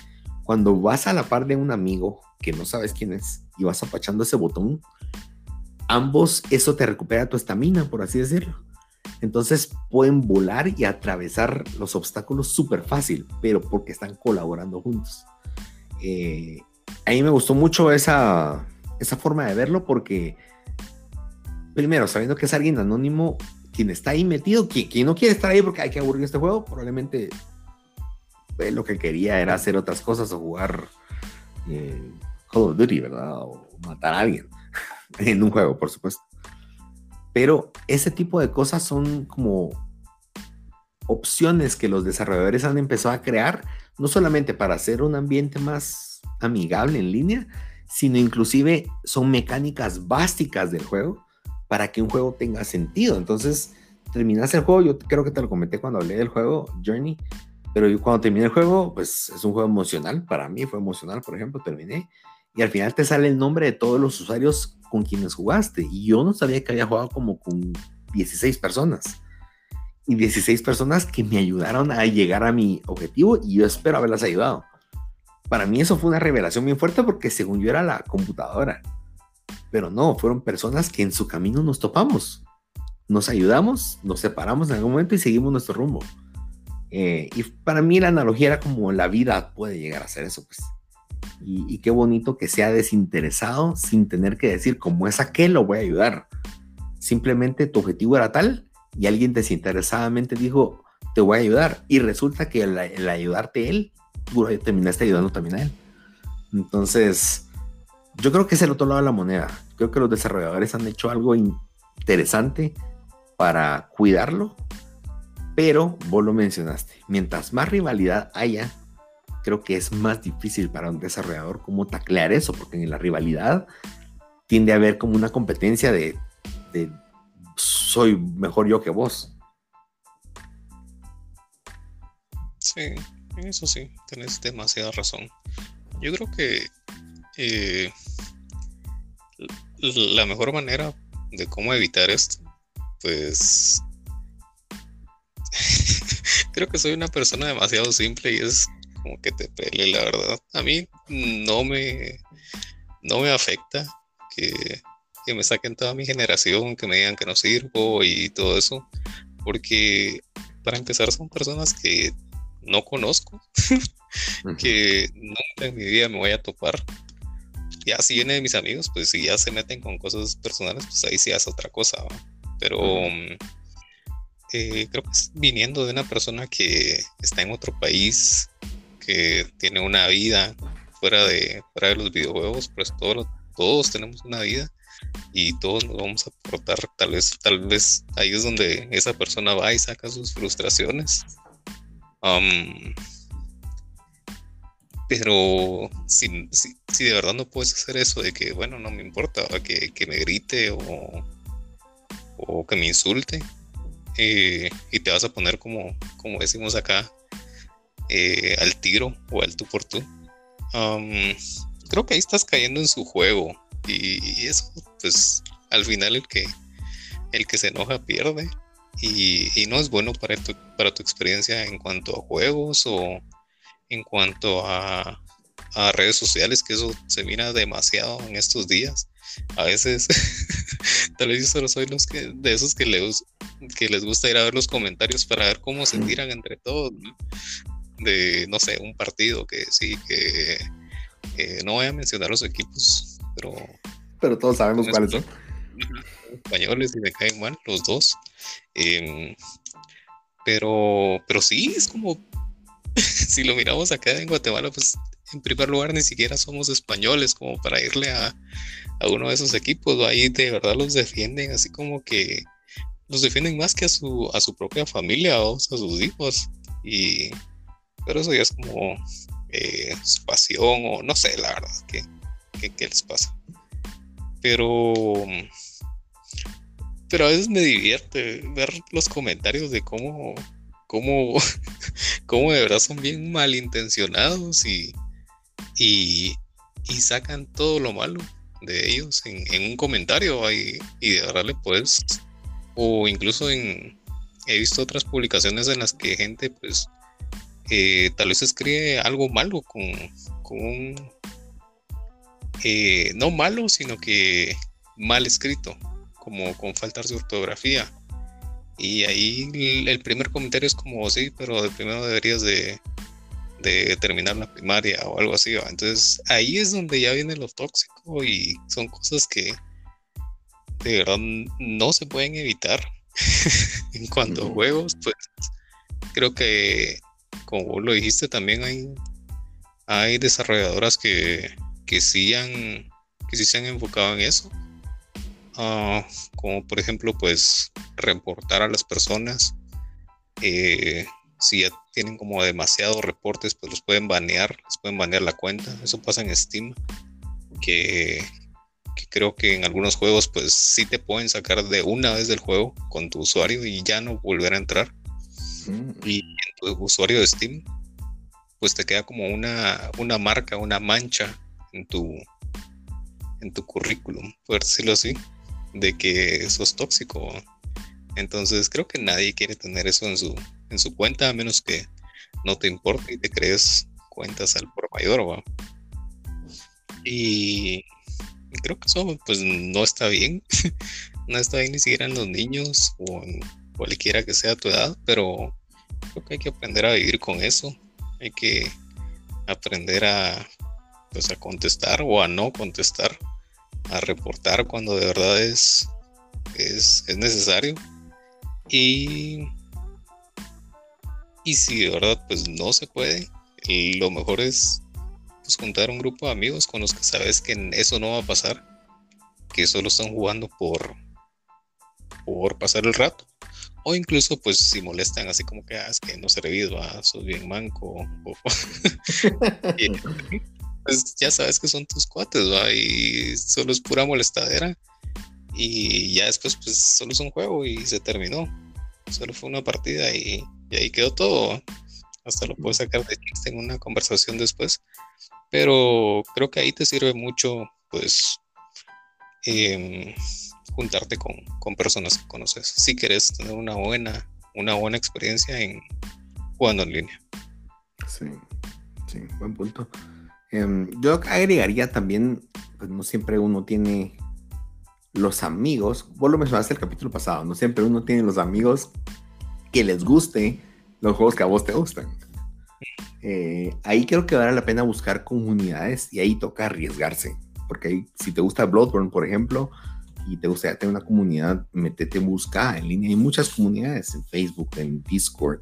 A: Cuando vas a la par de un amigo que no sabes quién es y vas apachando ese botón, ambos eso te recupera tu estamina, por así decirlo. Entonces pueden volar y atravesar los obstáculos súper fácil, pero porque están colaborando juntos. Eh, a mí me gustó mucho esa, esa forma de verlo porque, primero, sabiendo que es alguien anónimo, quien está ahí metido, quien, no quiere estar ahí porque hay que aburrir este juego, probablemente lo que quería era hacer otras cosas o jugar eh, Call of Duty, ¿verdad? O matar a alguien en un juego, por supuesto. Pero ese tipo de cosas son como opciones que los desarrolladores han empezado a crear, no solamente para hacer un ambiente más amigable en línea, sino inclusive son mecánicas básicas del juego para que un juego tenga sentido. Entonces, terminas el juego, yo creo que te lo comenté cuando hablé del juego Journey, pero cuando terminé el juego, pues es un juego emocional, para mí fue emocional, por ejemplo, terminé y al final te sale el nombre de todos los usuarios con quienes jugaste. Y yo no sabía que había jugado como con 16 personas. Y 16 personas que me ayudaron a llegar a mi objetivo y yo espero haberlas ayudado. Para mí eso fue una revelación bien fuerte porque según yo era la computadora. Pero no, fueron personas que en su camino nos topamos. Nos ayudamos, nos separamos en algún momento y seguimos nuestro rumbo. Eh, y para mí la analogía era como la vida puede llegar a ser eso, pues. Y, qué bonito que sea desinteresado sin tener que decir, como es aquel, lo voy a ayudar. Simplemente tu objetivo era tal y alguien desinteresadamente dijo, te voy a ayudar. Y resulta que el, ayudarte él, tú terminaste ayudando también a él. Entonces, yo creo que es el otro lado de la moneda. Creo que los desarrolladores han hecho algo interesante para cuidarlo, pero vos lo mencionaste. Mientras más rivalidad haya, creo que es más difícil para un desarrollador como taclear eso, porque en la rivalidad tiende a haber como una competencia de, soy mejor yo que vos.
B: Sí, eso sí, tenés demasiada razón. Yo creo que eh, la mejor manera de cómo evitar esto, pues creo que soy una persona demasiado simple y es como que te pele, la verdad. A mí no me, no me afecta que, que me saquen toda mi generación, que me digan que no sirvo y todo eso, porque para empezar son personas que no conozco, que nunca en mi vida me voy a topar. Ya si viene de mis amigos, pues si ya se meten con cosas personales, pues ahí sí hace otra cosa. Pero eh, creo que es viniendo de una persona que está en otro país, que tiene una vida fuera de, fuera de los videojuegos, pues todos, todos tenemos una vida y todos nos vamos a aportar, tal vez, tal vez ahí es donde esa persona va y saca sus frustraciones. Pero si, si, de verdad no puedes hacer eso de que, bueno, no me importa que, que me grite o, o que me insulte, eh, y te vas a poner como, como decimos acá, eh, al tiro o al tú por tú. creo que ahí estás cayendo en su juego y, eso, pues al final el que, el que se enoja pierde y, no es bueno para tu, para tu experiencia en cuanto a juegos o en cuanto a, a redes sociales, que eso se mira demasiado en estos días. A veces, tal vez yo solo soy los que, de esos que les, que les gusta ir a ver los comentarios para ver cómo se tiran entre todos de, no sé, un partido que sí, que no voy a mencionar los equipos, pero...
A: Pero todos sabemos cuáles son.
B: Españoles y me caen mal los dos. Em, pero, pero sí, es como, si lo miramos acá en Guatemala, pues en primer lugar ni siquiera somos españoles como para irle a, a uno de esos equipos. Ahí de verdad los defienden así como que los defienden más que a su, a su propia familia o a sus hijos. Y, pero eso ya es como eh, su pasión o no sé, la verdad, qué, qué, les pasa. Pero, pero a veces me divierte ver los comentarios de cómo, cómo, cómo de verdad son bien malintencionados y, y, y sacan todo lo malo de ellos en, un comentario y, y de verdad le puedes, o incluso en, he visto otras publicaciones en las que gente pues eh, tal vez escribe algo malo con, un, eh, no malo, sino que mal escrito, como con faltas de ortografía. Y ahí el primer comentario es como, sí, pero de primero deberías de, terminar la primaria o algo así. Entonces ahí es donde ya viene lo tóxico y son cosas que de verdad no se pueden evitar. en cuanto a juegos, pues creo que como vos lo dijiste, también hay, hay desarrolladoras que, que, sí han, que sí se han enfocado en eso. Ah, como por ejemplo, pues reportar a las personas. Eh, si ya tienen como demasiados reportes, pues los pueden banear, les pueden banear la cuenta. Eso pasa en Steam. Que, que, creo que en algunos juegos, pues sí te pueden sacar de una vez del juego con tu usuario y ya no volver a entrar. Y en tu usuario de Steam, pues te queda como una, una marca, una mancha en tu, en tu currículum, por decirlo así, de que sos tóxico. Entonces creo que nadie quiere tener eso en su, en su cuenta, a menos que no te importe y te crees cuentas al por mayor. Y, creo que eso pues no está bien. no está bien ni siquiera en los niños o en cualquiera que sea tu edad, pero creo que hay que aprender a vivir con eso. Hay que aprender a pues a contestar o a no contestar, a reportar cuando de verdad es, es, es necesario. Y, y si de verdad pues no se puede, lo mejor es pues, juntar un grupo de amigos con los que sabes que eso no va a pasar, que solo están jugando por, por pasar el rato. O incluso, pues, si molestan así como que, ah, es que no serví, va, sos bien manco. pues ya sabes que son tus cuates, va, y solo es pura molestadera. Y ya después, pues, solo es un juego y se terminó. Solo fue una partida y, ahí quedó todo hasta lo puedes sacar de chiste en una conversación después, pero creo que ahí te sirve mucho, pues, em, juntarte con, personas que conoces, si quieres tener una buena, una buena experiencia en jugando en línea.
A: Sí, sí, buen punto. Em, yo agregaría también, pues no siempre uno tiene los amigos, vos lo mencionaste el capítulo pasado, no siempre uno tiene los amigos que les guste los juegos que a vos te gustan. Eh, ahí creo que vale la pena buscar comunidades y ahí toca arriesgarse. Porque ahí, si te gusta Bloodborne, por ejemplo, y te gustaría tener una comunidad, metete, busca en línea. Hay muchas comunidades en Facebook, en Discord,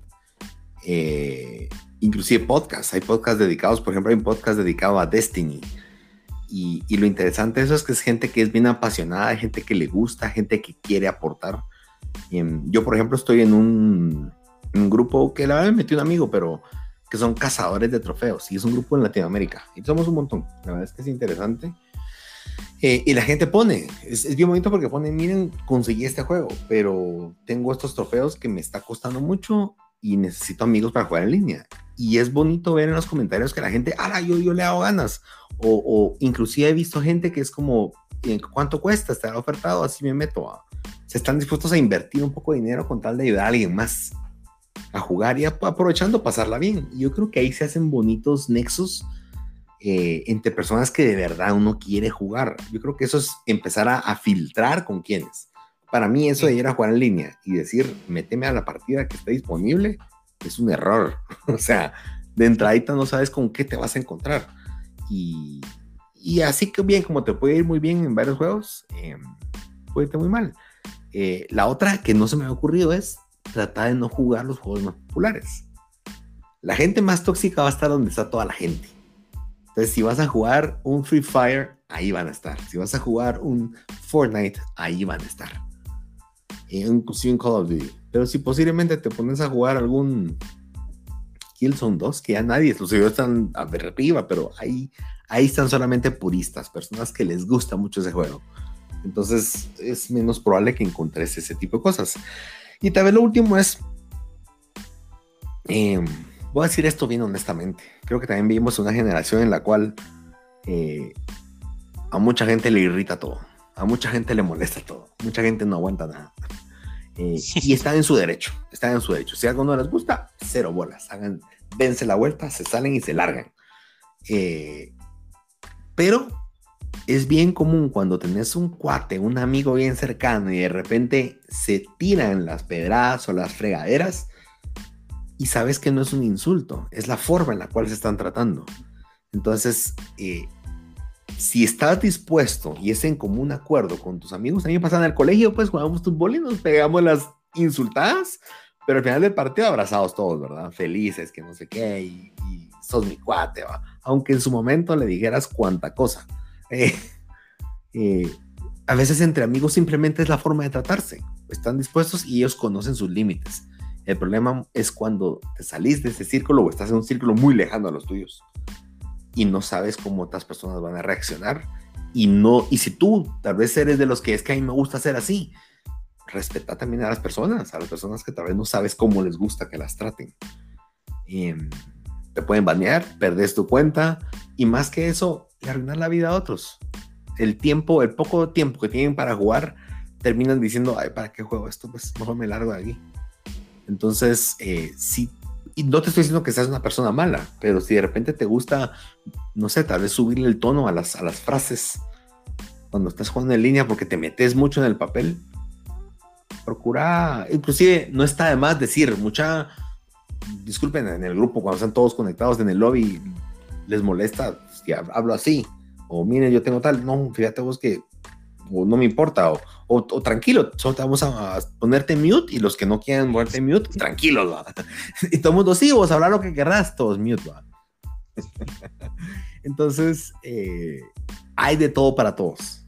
A: eh, inclusive podcasts. Hay podcasts dedicados, por ejemplo, hay un podcast dedicado a Destiny. Y, lo interesante de eso es que es gente que es bien apasionada, gente que le gusta, gente que quiere aportar. yo, por ejemplo, estoy en un, un grupo que la verdad me metió un amigo, pero que son cazadores de trofeos y es un grupo en Latinoamérica y somos un montón. La verdad es que es interesante. Eh, y la gente pone, es, es, bien bonito porque pone, miren, conseguí este juego, pero tengo estos trofeos que me está costando mucho y necesito amigos para jugar en línea. Y es bonito ver en los comentarios que la gente, ah, yo, yo le hago ganas. O, o inclusive he visto gente que es como, ¿cuánto cuesta? Estar ofertado, así me meto. A... Se están dispuestos a invertir un poco de dinero con tal de ayudar a alguien más a jugar y aprovechando pasarla bien. Yo creo que ahí se hacen bonitos nexos eh, entre personas que de verdad uno quiere jugar. Yo creo que eso es empezar a, filtrar con quienes. Para mí eso de ir a jugar en línea y decir, méteme a la partida que está disponible, es un error. o sea, de entradita no sabes con qué te vas a encontrar. Y, y así que bien, como te puede ir muy bien en varios juegos, eh, puede irte muy mal. Eh, la otra que no se me ha ocurrido es trata de no jugar los juegos más populares. La gente más tóxica va a estar donde está toda la gente. Entonces, si vas a jugar un Free Fire, ahí van a estar. Si vas a jugar un Fortnite, ahí van a estar. Inclusive Call of Duty. Pero si posiblemente te pones a jugar algún Killzone 2, que ya nadie, los seguidores están arriba, pero ahí, ahí están solamente puristas, personas que les gusta mucho ese juego. Entonces es menos probable que encontres ese tipo de cosas. Y tal vez lo último es, em, voy a decir esto bien honestamente, creo que también vivimos una generación en la cual eh, a mucha gente le irrita todo, a mucha gente le molesta todo, mucha gente no aguanta nada. Eh, y están en su derecho, están en su derecho. Si algo no les gusta, cero bolas, hagan, vence la vuelta, se salen y se largan. Eh, pero es bien común cuando tenés un cuate, un amigo bien cercano y de repente se tiran las pedradas o las fregaderas y sabes que no es un insulto, es la forma en la cual se están tratando. Entonces, eh, si estás dispuesto y es en común acuerdo con tus amigos, a mí me colegio, pues jugamos fútbol y nos pegamos las insultadas, pero al final del partido abrazados todos, ¿verdad? Felices, que no sé qué, y, sos mi cuate, ¿va? aunque en su momento le dijeras cuánta cosa. Eh, eh, a veces entre amigos simplemente es la forma de tratarse. Están dispuestos y ellos conocen sus límites. El problema es cuando te salís de ese círculo o estás en un círculo muy lejano a los tuyos y no sabes cómo otras personas van a reaccionar. Y no, y si tú tal vez eres de los que es que a mí me gusta ser así, respeta también a las personas, a las personas que tal vez no sabes cómo les gusta que las traten. Em, te pueden banear, perdes tu cuenta y más que eso, le arruinar la vida a otros. el tiempo, el poco tiempo que tienen para jugar, terminan diciendo, ay, ¿para qué juego esto? Pues mejor me largo de aquí. Entonces, eh, sí, y no te estoy diciendo que seas una persona mala, pero si de repente te gusta, no sé, tal vez subirle el tono a las, a las frases cuando estás jugando en línea porque te metes mucho en el papel, procura, inclusive no está de más decir, mucha, disculpen en el grupo cuando están todos conectados en el lobby, les molesta si hablo así, o miren, yo tengo tal, no, fíjate vos que o no me importa, o, tranquilo, solo te vamos a ponerte mute y los que no quieren ponerte mute, tranquilos, ¿va? y todo el mundo, sí, vos hablar lo que querrás, todos mute, ¿va? Entonces, eh, hay de todo para todos.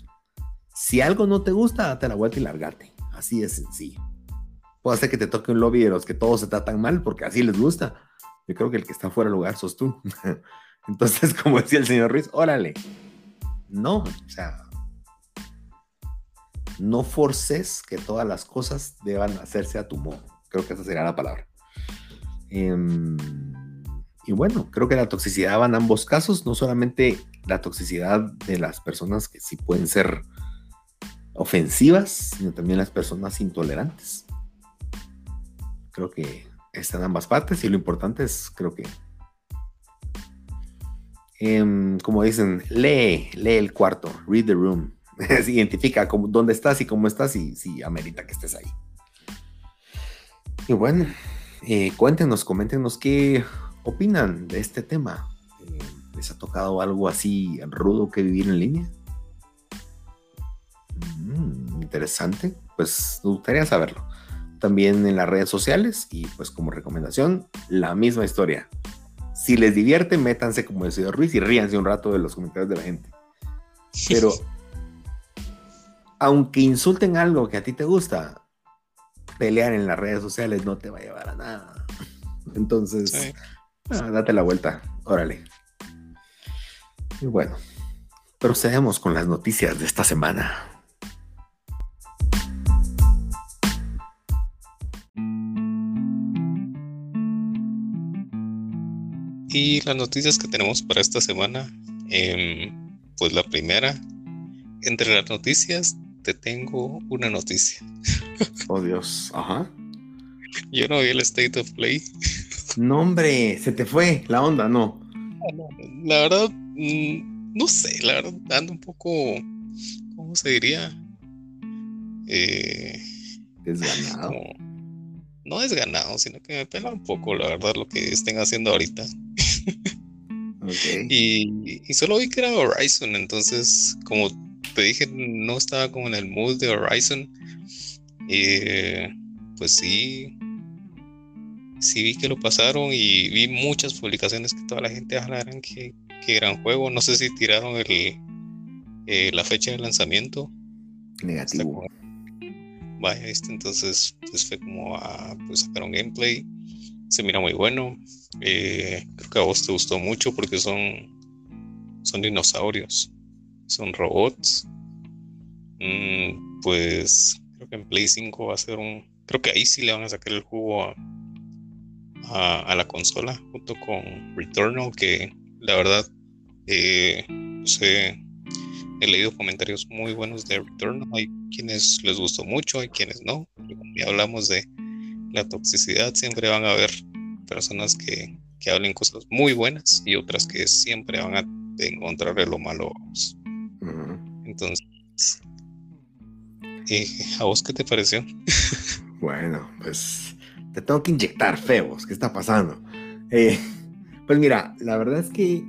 A: Si algo no te gusta, date la vuelta y largate. Así es sencillo. Puede ser que te toque un lobby de los que todos se tratan mal porque así les gusta. Yo creo que el que está fuera de lugar sos tú. Entonces, como decía el señor Ruiz, órale. No, o sea, no forces que todas las cosas deban hacerse a tu modo. Creo que esa sería la palabra. Em, y bueno, creo que la toxicidad va en ambos casos, no solamente la toxicidad de las personas que sí pueden ser ofensivas, sino también las personas intolerantes. Creo que están ambas partes y lo importante es, creo que, em, como dicen, lee, lee el cuarto, read the room. identifica cómo, dónde estás y cómo estás y si amerita que estés ahí. Y bueno, eh, cuéntenos, coméntenos qué opinan de este tema. Eh, ¿Les ha tocado algo así rudo que vivir en línea? Mm, interesante, pues me gustaría saberlo. También en las redes sociales y pues como recomendación, la misma historia. Si les divierte, métanse como decía Ruiz y ríanse un rato de los comentarios de la gente. Pero aunque insulten algo que a ti te gusta, pelear en las redes sociales no te va a llevar a nada. Entonces, ah, date la vuelta, órale. Y bueno, procedemos con las noticias de esta semana.
B: Y las noticias que tenemos para esta semana, em, pues la primera, entre las noticias te tengo una noticia.
A: Oh Dios, ajá.
B: Yo no vi el State of Play.
A: No, hombre, se te fue la onda, no.
B: La verdad, mm, no sé, la verdad, ando un poco, ¿cómo se diría? Eh,
A: desganado.
B: no desganado, sino que me pela un poco, la verdad, lo que estén haciendo ahorita. Okay. y, y, solo vi que era Horizon, entonces, como te dije, no estaba como en el mood de Horizon. Eh, pues sí, sí vi que lo pasaron y vi muchas publicaciones que toda la gente hablaran que, que gran juego. No sé si tiraron el, eh, la fecha de lanzamiento.
A: Negativo.
B: vaya, este, entonces pues fue como a pues, sacar un gameplay. Se mira muy bueno. Eh, creo que a vos te gustó mucho porque son, son dinosaurios son robots. Mm, pues creo que en Play 5 va a ser un. Creo que ahí sí le van a sacar el jugo a, a, la consola junto con Returnal, que la verdad eh, he leído comentarios muy buenos de Returnal. Hay quienes les gustó mucho, hay quienes no. Ya hablamos de la toxicidad, siempre van a haber personas que, que hablen cosas muy buenas y otras que siempre van a encontrarle lo malo entonces, ¿a vos qué te pareció?
A: bueno, pues te tengo que inyectar feos. ¿Qué está pasando? Eh, pues mira, la verdad es que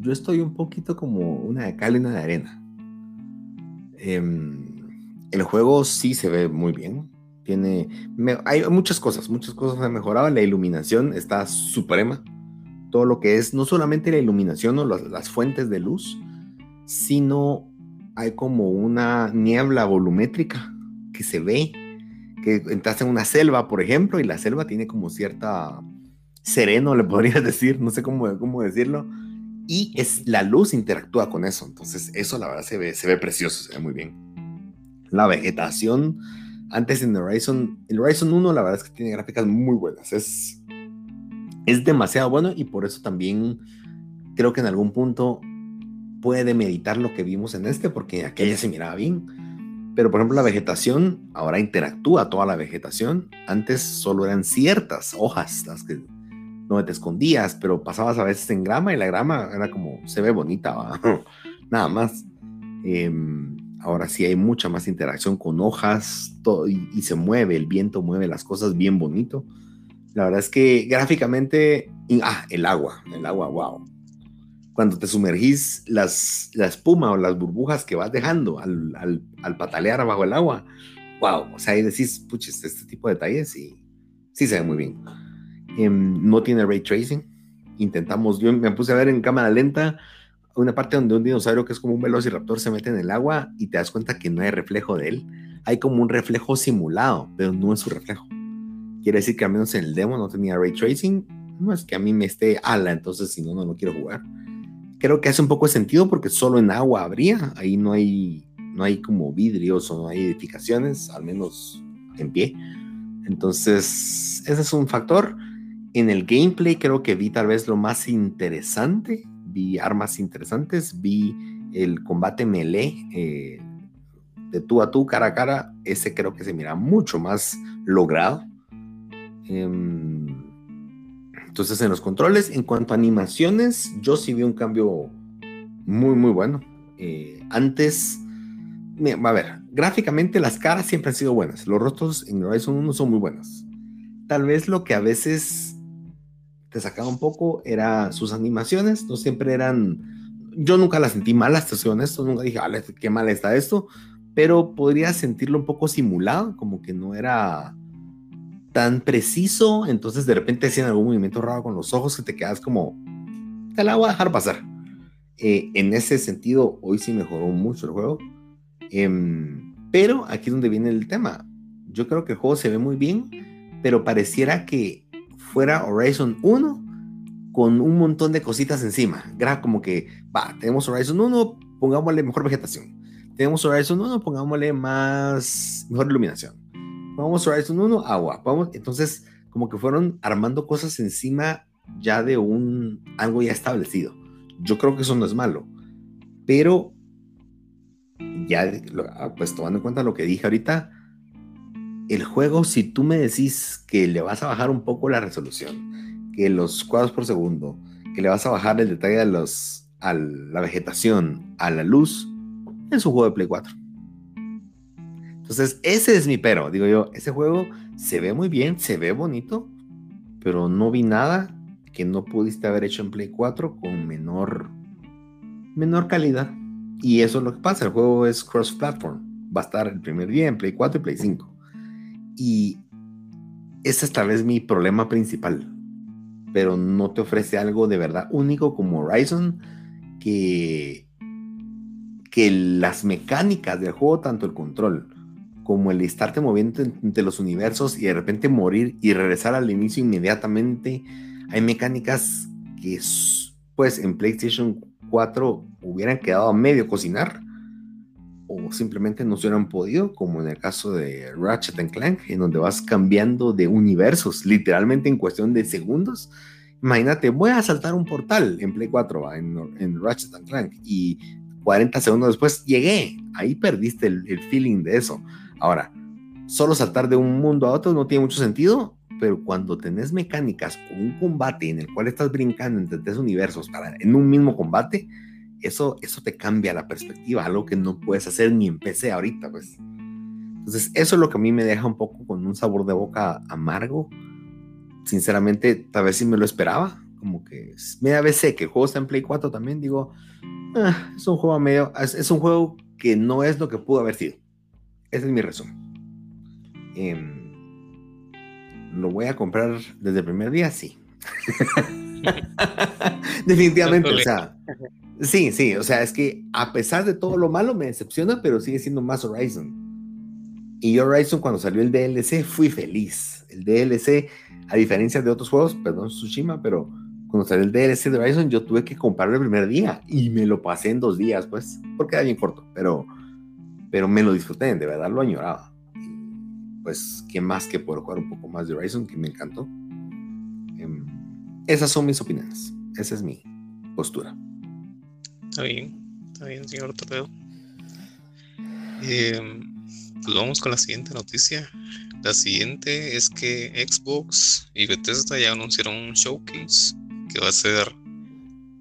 A: yo estoy un poquito como una de cal y una de arena. Em, el juego sí se ve muy bien. Tiene, hay muchas cosas, muchas cosas han mejorado. La iluminación está suprema. Todo lo que es, no solamente la iluminación o las fuentes de luz, sino hay como una niebla volumétrica que se ve, que entras en una selva, por ejemplo, y la selva tiene como cierta sereno, le podría decir, no sé cómo, cómo decirlo, y es la luz interactúa con eso, entonces eso la verdad se ve, se ve precioso, se ve muy bien. La vegetación, antes en Horizon, el Horizon 1 la verdad es que tiene gráficas muy buenas, es, es demasiado bueno y por eso también creo que en algún punto puede meditar lo que vimos en este, porque aquella se miraba bien. Pero, por ejemplo, la vegetación ahora interactúa toda la vegetación. Antes solo eran ciertas hojas las que no te escondías, pero pasabas a veces en grama y la grama era como, se ve bonita, nada más. Em, ahora sí hay mucha más interacción con hojas todo, y, se mueve, el viento mueve las cosas bien bonito. La verdad es que gráficamente, ah, el agua, el agua, wow. Cuando te sumergís, las, la espuma o las burbujas que vas dejando al, al, al patalear bajo el agua, wow. O sea, ahí decís, puches, este tipo de detalles y sí se ve muy bien. Em, no tiene ray tracing. Intentamos, yo me puse a ver en cámara lenta una parte donde un dinosaurio que es como un velociraptor se mete en el agua y te das cuenta que no hay reflejo de él. Hay como un reflejo simulado, pero no es su reflejo. Quiere decir que al menos en el demo no tenía ray tracing. No es que a mí me esté ala, entonces si no, no lo quiero jugar. Creo que hace un poco de sentido porque solo en agua habría. Ahí no hay, no hay como vidrios o no hay edificaciones, al menos en pie. Entonces, ese es un factor. En el gameplay creo que vi tal vez lo más interesante, vi armas interesantes, vi el combate melee eh, de tú a tú, cara a cara, ese creo que se mira mucho más logrado. Em, entonces en los controles, en cuanto a animaciones, yo sí vi un cambio muy, muy bueno. Eh, antes, a ver, gráficamente las caras siempre han sido buenas, los rostros en Horizon 1 son muy buenos. Tal vez lo que a veces te sacaba un poco era sus animaciones, no siempre eran, yo nunca las sentí malas, te soy honesto, nunca dije, qué mal está esto, pero podría sentirlo un poco simulado, como que no era tan preciso, entonces de repente hacían algún movimiento raro con los ojos que te quedas como, te la voy a dejar pasar. Eh, en ese sentido, hoy sí mejoró mucho el juego. Em, pero aquí es donde viene el tema. Yo creo que el juego se ve muy bien, pero pareciera que fuera Horizon 1 con un montón de cositas encima. Como que, va, tenemos Horizon 1, pongámosle mejor vegetación. Tenemos Horizon 1, pongámosle más, mejor iluminación. Pongamos Horizon 1, agua. Vamos, entonces, como que fueron armando cosas encima ya de un algo ya establecido. Yo creo que eso no es malo, pero ya, pues tomando en cuenta lo que dije ahorita, el juego, si tú me decís que le vas a bajar un poco la resolución, que los cuadros por segundo, que le vas a bajar el detalle a, los, a la vegetación, a la luz, es un juego de Play 4. Entonces, ese es mi pero. Digo yo, ese juego se ve muy bien, se ve bonito, pero no vi nada que no pudiste haber hecho en Play 4 con menor, menor calidad. Y eso es lo que pasa. El juego es cross-platform. Va a estar el primer día en Play 4 y Play 5. Y ese es tal vez mi problema principal. Pero no te ofrece algo de verdad único como Horizon que, que las mecánicas del juego, tanto el control como el estarte moviendo entre los universos y de repente morir y regresar al inicio inmediatamente. Hay mecánicas que pues en PlayStation 4 hubieran quedado a medio cocinar o simplemente no se hubieran podido, como en el caso de Ratchet and Clank, en donde vas cambiando de universos, literalmente en cuestión de segundos. Imagínate, voy a saltar un portal en Play 4, en, en Ratchet and Clank, y 40 segundos después llegué. Ahí perdiste el, el, feeling de eso. Ahora, solo saltar de un mundo a otro no tiene mucho sentido, pero cuando tenés mecánicas o un combate en el cual estás brincando entre tres universos para, en un mismo combate, eso, eso te cambia la perspectiva, algo que no puedes hacer ni en PC ahorita, pues. Entonces, eso es lo que a mí me deja un poco con un sabor de boca amargo. Sinceramente, tal vez sí me lo esperaba. Como que media vez sé que el juego está en Play 4 también. Digo, ah, es un juego medio, es, un juego que no es lo que pudo haber sido. Ese es mi resumen. Em, ¿Lo voy a comprar desde el primer día? Sí. Definitivamente, o sea, Sí, sí, o sea, es que a pesar de todo lo malo me decepciona, pero sigue siendo más Horizon. Y yo Horizon cuando salió el DLC fui feliz. El DLC, a diferencia de otros juegos, perdón Tsushima, pero cuando salió el DLC de Horizon yo tuve que comprarlo el primer día y me lo pasé en dos días, pues, porque era bien corto, pero, pero me lo disfruté, de verdad lo añoraba. Pues, ¿qué más que poder jugar un poco más de Horizon, que me encantó? Em, esas son mis opiniones, esa es mi postura.
B: Está bien. Está bien, señor Toledo. Em, pues vamos con la siguiente noticia. La siguiente es que Xbox y Bethesda ya anunciaron un showcase que va a ser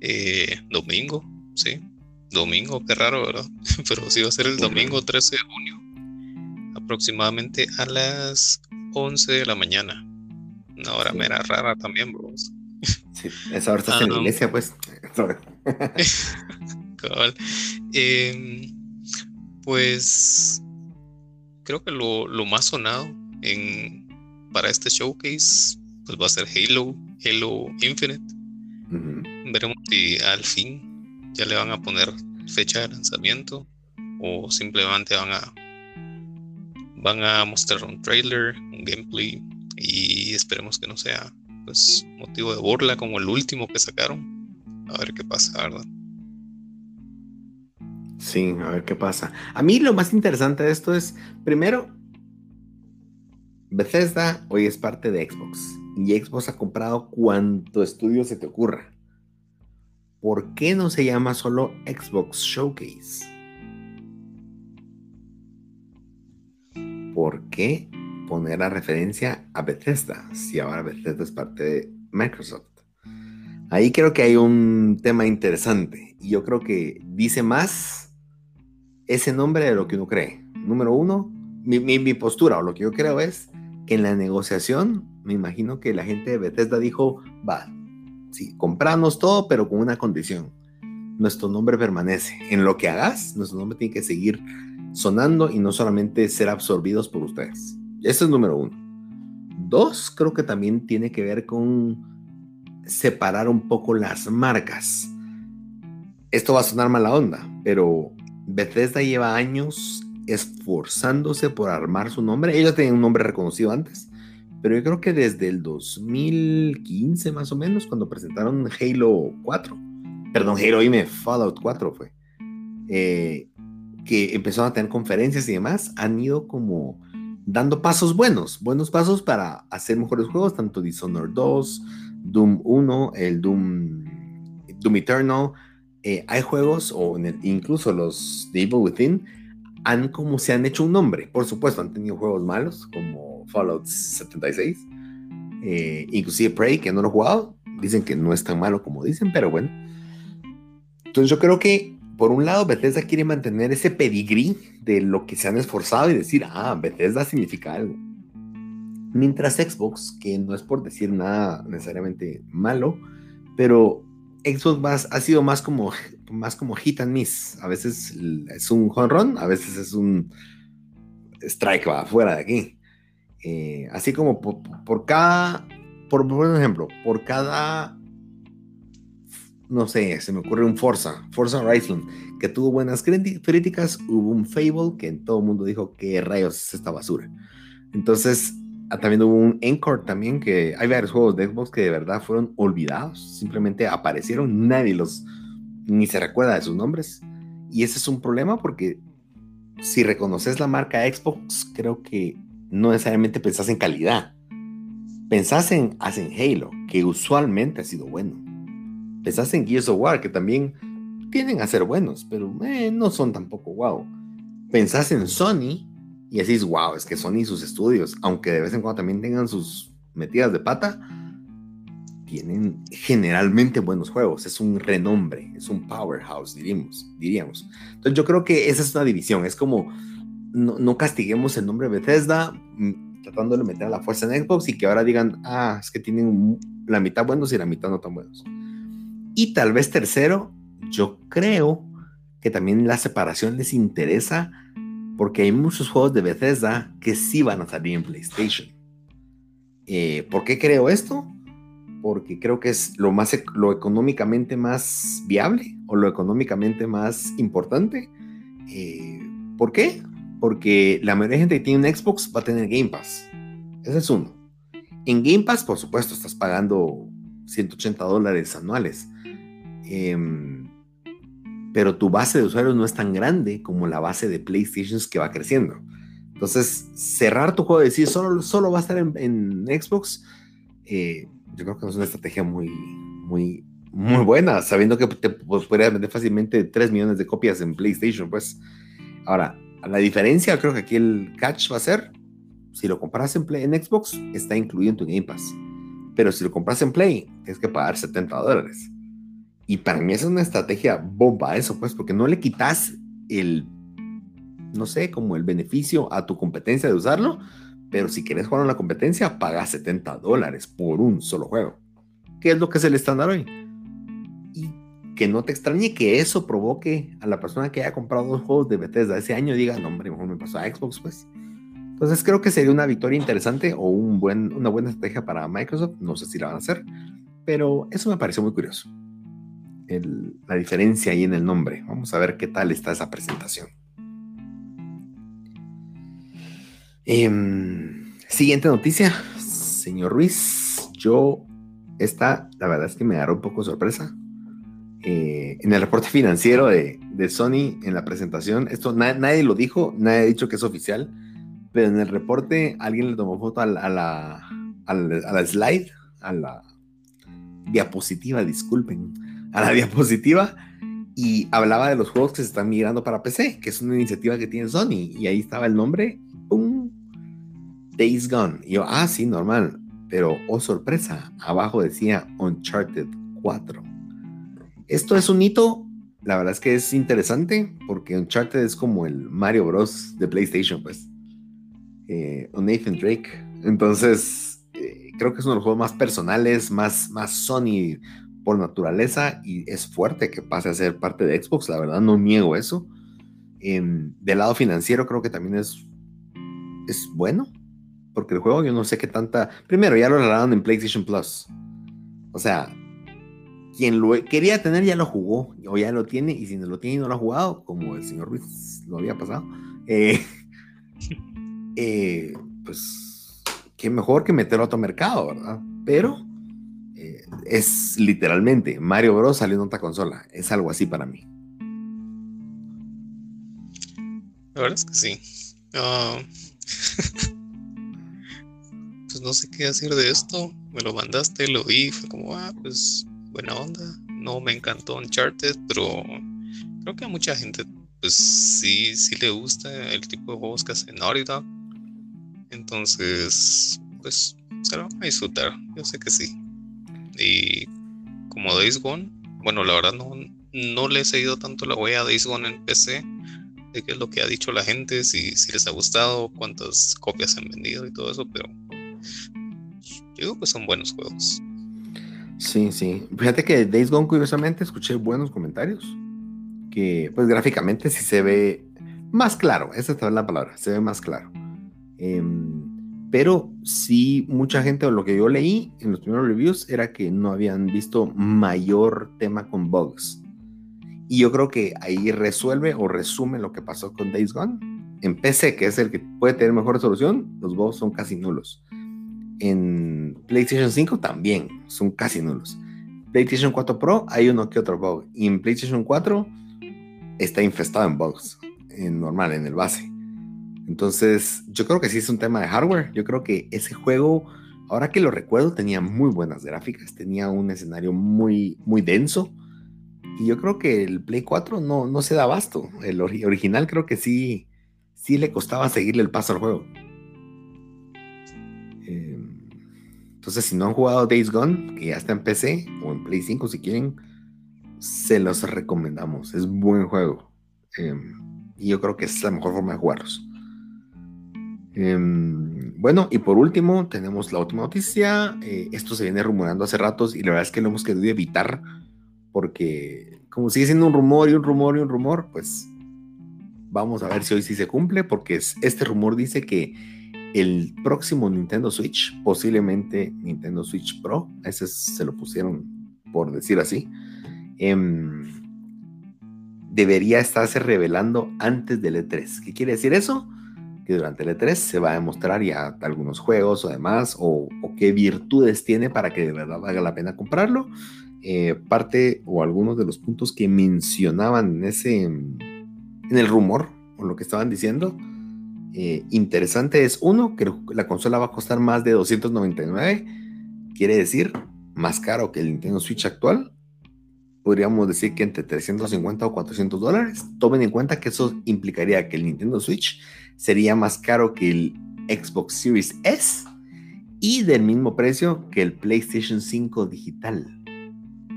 B: eh, domingo, ¿sí? Domingo, qué raro, ¿verdad? Pero sí va a ser el domingo 13 de junio, aproximadamente a las 11 de la mañana. Una hora mera rara también, bro.
A: Sí, esa hora estás en la ah, iglesia, pues.
B: Em, pues creo que lo, más sonado en, para este showcase pues va a ser Halo, Halo Infinite. Veremos si al fin ya le van a poner fecha de lanzamiento o simplemente van a van a mostrar un trailer, un gameplay y esperemos que no sea pues motivo de burla como el último que sacaron. A ver qué pasa, ¿verdad?
A: Sí, a ver qué pasa. A mí lo más interesante de esto es, primero, Bethesda hoy es parte de Xbox y Xbox ha comprado cuanto estudio se te ocurra. ¿Por qué no se llama solo Xbox Showcase? ¿Por qué poner la referencia a Bethesda si ahora Bethesda es parte de Microsoft? Ahí creo que hay un tema interesante y yo creo que dice más ese nombre de lo que uno cree. Número uno, mi, mi postura o lo que yo creo es que en la negociación me imagino que la gente de Bethesda dijo, va, sí, compramos todo, pero con una condición. Nuestro nombre permanece. En lo que hagas, nuestro nombre tiene que seguir sonando y no solamente ser absorbidos por ustedes. Ese es número uno. Dos, creo que también tiene que ver con separar un poco las marcas. Esto va a sonar mala onda, pero Bethesda lleva años esforzándose por armar su nombre. Ellos tenían un nombre reconocido antes, pero yo creo que desde el 2015 más o menos, cuando presentaron Halo 4, perdón, Halo y Fallout 4 fue, eh, que empezaron a tener conferencias y demás, han ido como dando pasos buenos, buenos pasos para hacer mejores juegos, tanto Dishonored 2, Doom 1, el Doom, Doom Eternal. Eh, hay juegos, o incluso los The Evil Within, han como se han hecho un nombre. Por supuesto, han tenido juegos malos como Fallout 76, eh, inclusive Prey, que no lo he jugado. Dicen que no es tan malo como dicen, pero bueno. Entonces yo creo que, por un lado, Bethesda quiere mantener ese pedigrí de lo que se han esforzado y decir, ah, Bethesda significa algo. Mientras Xbox, que no es por decir nada necesariamente malo, pero Xbox ha sido más como, más como hit and miss. A veces es un home run, a veces es un strike va fuera de aquí. Eh, así como por, cada, por, ejemplo, por cada, no sé, se me ocurre un Forza, Forza Horizon, que tuvo buenas críticas, hubo un Fable que todo el mundo dijo que rayos es esta basura. Entonces, Ah, también hubo un Encore también, que hay varios juegos de Xbox que de verdad fueron olvidados, simplemente aparecieron, nadie los, ni se recuerda de sus nombres. Y ese es un problema porque si reconoces la marca Xbox, creo que no necesariamente pensás en calidad. Pensás en, hacen Halo, que usualmente ha sido bueno. Pensás en Gears of War, que también tienen a ser buenos, pero eh, no son tampoco wow. Pensás en Sony, y decís, wow, es que Sony y sus estudios, aunque de vez en cuando también tengan sus metidas de pata, tienen generalmente buenos juegos. Es un renombre, es un powerhouse, diríamos. diríamos. Entonces yo creo que esa es una división. Es como, no, castiguemos el nombre Bethesda mm, tratando de meter a la fuerza en Xbox y que ahora digan, ah, es que tienen la mitad buenos y la mitad no tan buenos. Y tal vez tercero, yo creo que también la separación les interesa porque hay muchos juegos de Bethesda que sí van a salir en PlayStation. Eh, ¿Por qué creo esto? Porque creo que es lo, más, lo económicamente más viable o lo económicamente más importante. Eh, ¿Por qué? Porque la mayoría de gente que tiene un Xbox va a tener Game Pass. Ese es uno. En Game Pass, por supuesto, estás pagando 180 dólares anuales. Eh, pero tu base de usuarios no es tan grande como la base de PlayStations que va creciendo. Entonces, cerrar tu juego y decir solo, solo va a estar en, Xbox, eh, yo creo que es una estrategia muy, muy muy buena, sabiendo que te pues, podría vender fácilmente 3 millones de copias en PlayStation, pues. Ahora, la diferencia, creo que aquí el catch va a ser, si lo compras en, Play, en Xbox, está incluido en tu Game Pass. Pero si lo compras en Play, tienes que pagar 70 dólares. Y para mí esa es una estrategia bomba eso, pues, porque no le quitas el, no sé, como el beneficio a tu competencia de usarlo, pero si quieres jugar en la competencia, paga 70 dólares por un solo juego. ¿Qué es lo que es el estándar hoy? Que no te extrañe que eso provoque a la persona que haya comprado dos juegos de Bethesda ese año diga, no, hombre, mejor me pasó a Xbox, pues. Entonces creo que sería una victoria interesante o un buen, una buena estrategia para Microsoft. No sé si la van a hacer, pero eso me pareció muy curioso. la diferencia ahí en el nombre. Vamos a ver qué tal está esa presentación. Em, siguiente noticia, señor Ruiz. Yo, esta, la verdad es que me agarró un poco sorpresa. Eh, en el reporte financiero de, Sony, en la presentación, esto nadie lo dijo, nadie ha dicho que es oficial, pero en el reporte alguien le tomó foto a la, a la, a la slide, a la diapositiva, disculpen, a la diapositiva y hablaba de los juegos que se están migrando para PC, que es una iniciativa que tiene Sony, y ahí estaba el nombre, ¡pum! Days Gone. Y yo, ah, sí, normal. Pero, oh sorpresa, abajo decía Uncharted 4. Esto es un hito, la verdad es que es interesante, porque Uncharted es como el Mario Bros. de PlayStation, pues. Eh, o Nathan Drake. Entonces, eh, creo que es uno de los juegos más personales, más, más Sony por naturaleza, y es fuerte que pase a ser parte de Xbox, la verdad, no niego eso. Em, del lado financiero, creo que también es, es bueno, porque el juego yo no sé qué tanta... Primero, ya lo regalaron en PlayStation Plus. O sea, quien lo quería tener ya lo jugó, o ya lo tiene, y si no lo tiene y no lo ha jugado, como el señor Ruiz lo había pasado, eh, eh, pues qué mejor que meterlo a otro mercado, ¿verdad? Pero eh, es literalmente Mario Bros. saliendo en otra consola. Es algo así para mí.
B: La verdad es que sí. Ah, pues no sé qué decir de esto. Me lo mandaste, lo vi, fue como, ah, pues buena onda. No me encantó Uncharted, pero creo que a mucha gente, pues sí, sí le gusta el tipo de juegos que hace Naughty. Entonces, pues se lo van a disfrutar. Yo sé que sí. Y como Days Gone, bueno, la verdad no, no le he seguido tanto la huella a Days Gone en PC de qué es lo que ha dicho la gente, si, si les ha gustado, cuántas copias han vendido y todo eso, pero digo que son buenos juegos.
A: Sí, sí. Fíjate que Days Gone, curiosamente, escuché buenos comentarios. Que, pues, gráficamente sí se ve más claro. Esa es la palabra. Se ve más claro. Em, pero sí, mucha gente, o lo que yo leí en los primeros reviews, era que no habían visto mayor tema con bugs. Y yo creo que ahí resuelve o resume lo que pasó con Days Gone. En PC, que es el que puede tener mejor resolución, los bugs son casi nulos en PlayStation 5 también son casi nulos. PlayStation 4 Pro hay uno que otro bug. Y en PlayStation 4 está infestado en bugs. En normal, en el base. Entonces, yo creo que sí es un tema de hardware. Yo creo que ese juego, ahora que lo recuerdo, tenía muy buenas gráficas. Tenía un escenario muy, muy denso. Y yo creo que el Play 4 no, no se da abasto. El original creo que sí, sí le costaba seguirle el paso al juego. Entonces, si no han jugado Days Gone, que ya está en PC o en Play 5 si quieren, se los recomendamos. Es buen juego. Em, y yo creo que es la mejor forma de jugarlos. Em, bueno, y por último, tenemos la última noticia. Eh, esto se viene rumorando hace ratos y la verdad es que lo hemos querido evitar porque como sigue siendo un rumor y un rumor y un rumor, pues vamos a ver si hoy sí se cumple porque este rumor dice que el próximo Nintendo Switch, posiblemente Nintendo Switch Pro, ese se lo pusieron por decir así, em, debería estarse revelando antes del E3. ¿Qué quiere decir eso? Que durante el E3 se va a demostrar ya algunos juegos o demás, o, qué virtudes tiene para que de verdad valga la pena comprarlo. Eh, parte o algunos de los puntos que mencionaban en ese en el rumor o lo que estaban diciendo eh, interesante es, uno, que la consola va a costar más de 299, quiere decir más caro que el Nintendo Switch actual. podríamos decir que entre 350 o 400 dólares. Tomen en cuenta que eso implicaría que el Nintendo Switch sería más caro que el Xbox Series S y del mismo precio que el PlayStation 5 digital.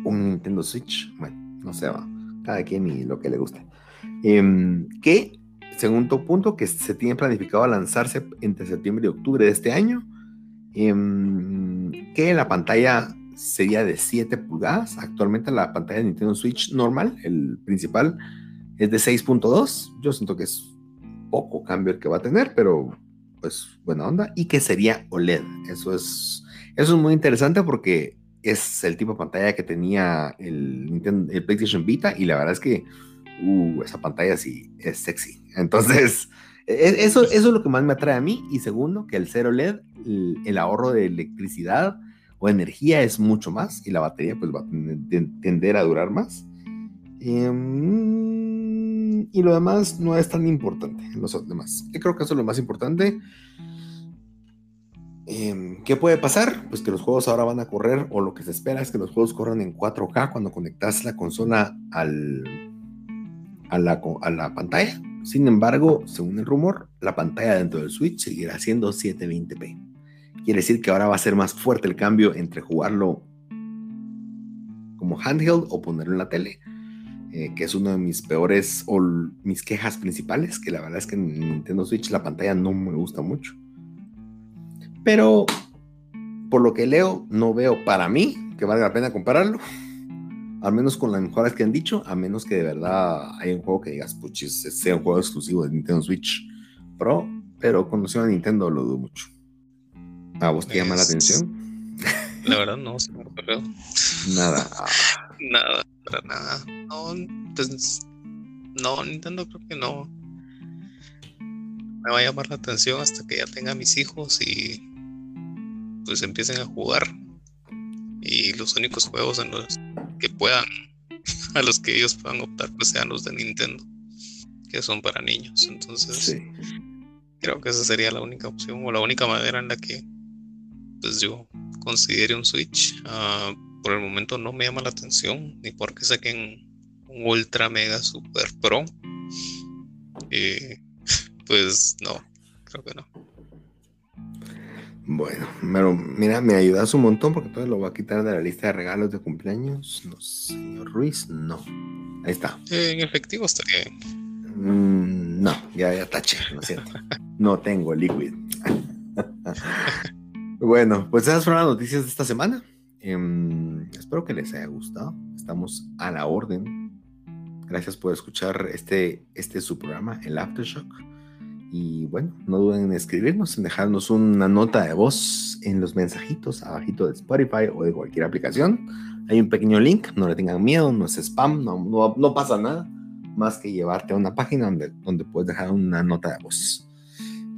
A: Un Nintendo Switch, bueno, no sé, va, cada quien y lo que le guste. Em, que, segundo punto, que se tiene planificado lanzarse entre septiembre y octubre de este año. Em, que la pantalla sería de 7 pulgadas. Actualmente la pantalla de Nintendo Switch normal, el principal, es de 6.2. Yo siento que es poco cambio el que va a tener, pero pues buena onda. Y que sería OLED. Eso es, eso es muy interesante porque es el tipo de pantalla que tenía el, Nintendo, el PlayStation Vita y la verdad es que uh, esa pantalla sí es sexy. Entonces, e, e, eso, eso es lo que más me atrae a mí. Y segundo, que el cero LED, el ahorro de electricidad o energía es mucho más y la batería pues va a tender a durar más. Em, y lo demás no es tan importante los demás. Yo creo que eso es lo más importante. Em, ¿Qué puede pasar? Pues que los juegos ahora van a correr, o lo que se espera es que los juegos corran en 4K cuando conectas la consola al, a, la, a la pantalla. Sin embargo, según el rumor, la pantalla dentro del Switch seguirá siendo 720p. Quiere decir que ahora va a ser más fuerte el cambio entre jugarlo como handheld o ponerlo en la tele, eh, que es uno de mis peores o mis quejas principales, que la verdad es que en Nintendo Switch la pantalla no me gusta mucho. Pero por lo que leo, no veo para mí que valga la pena compararlo. Al menos con las mejoras que han dicho, a menos que de verdad haya un juego que digas, puchis, sea un juego exclusivo de Nintendo Switch Pro, pero conociendo a Nintendo lo dudo mucho. ¿A vos te llama la atención?
B: La verdad no, se me
A: Nada.
B: Nada, para nada. No, pues, no, Nintendo creo que no. Me va a llamar la atención hasta que ya tenga mis hijos y pues empiecen a jugar. Y los únicos juegos en los que puedan, a los que ellos puedan optar, pues sean los de Nintendo, que son para niños. Entonces, creo que esa sería la única opción o la única manera en la que pues yo considere un Switch. Ah, por el momento no me llama la atención, ni porque saquen un Ultra Mega Super Pro. pues no, creo que no.
A: Bueno, pero mira, me ayudas un montón porque entonces lo voy a quitar de la lista de regalos de cumpleaños. No, señor Ruiz, no. Ahí está.
B: en efectivo estaría bien.
A: Mm, no, ya, ya taché, no es cierto. no tengo liquid. Bueno, pues esas fueron las noticias de esta semana. Em, espero que les haya gustado. Estamos a la orden. Gracias por escuchar este, este su programa, el Aftershock. Y bueno, no duden en escribirnos, en dejarnos una nota de voz en los mensajitos abajito de Spotify o de cualquier aplicación. Hay un pequeño link, no le tengan miedo, no es spam, no, no, pasa nada más que llevarte a una página donde, donde puedes dejar una nota de voz.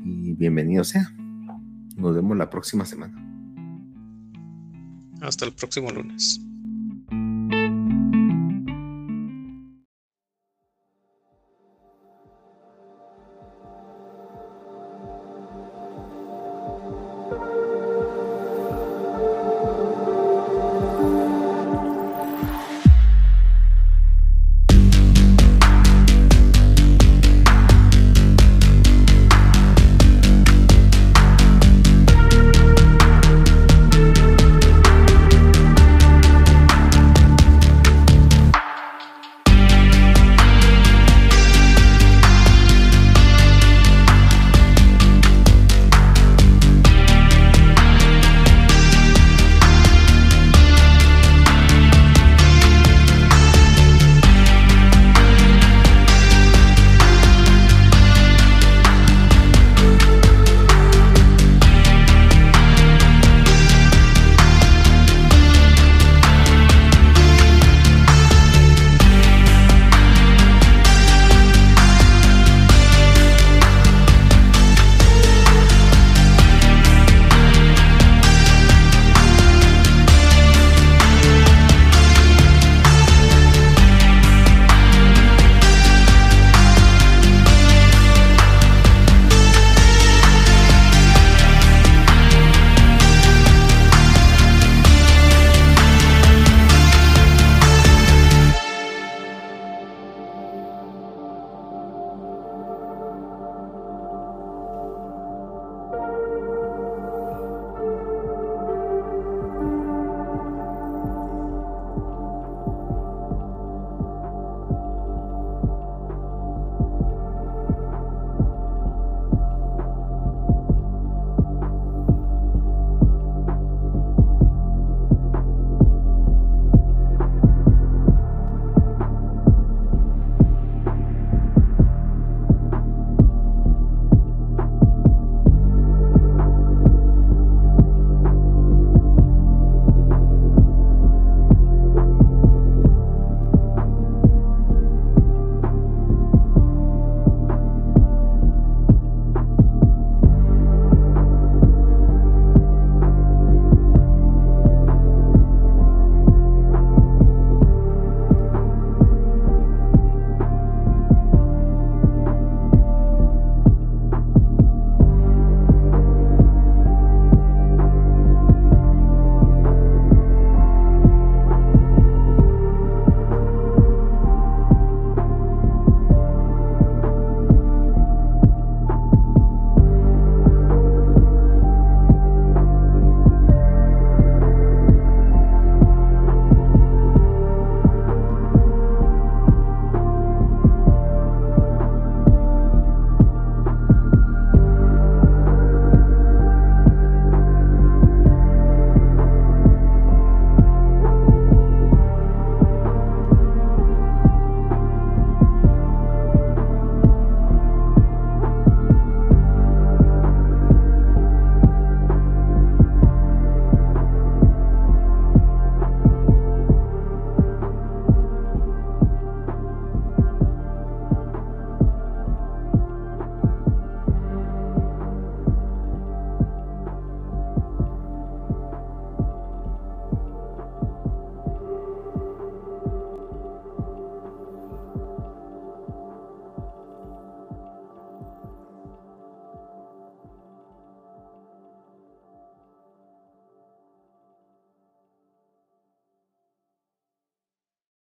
A: Y bienvenido sea. Nos vemos la próxima semana.
B: Hasta el próximo lunes.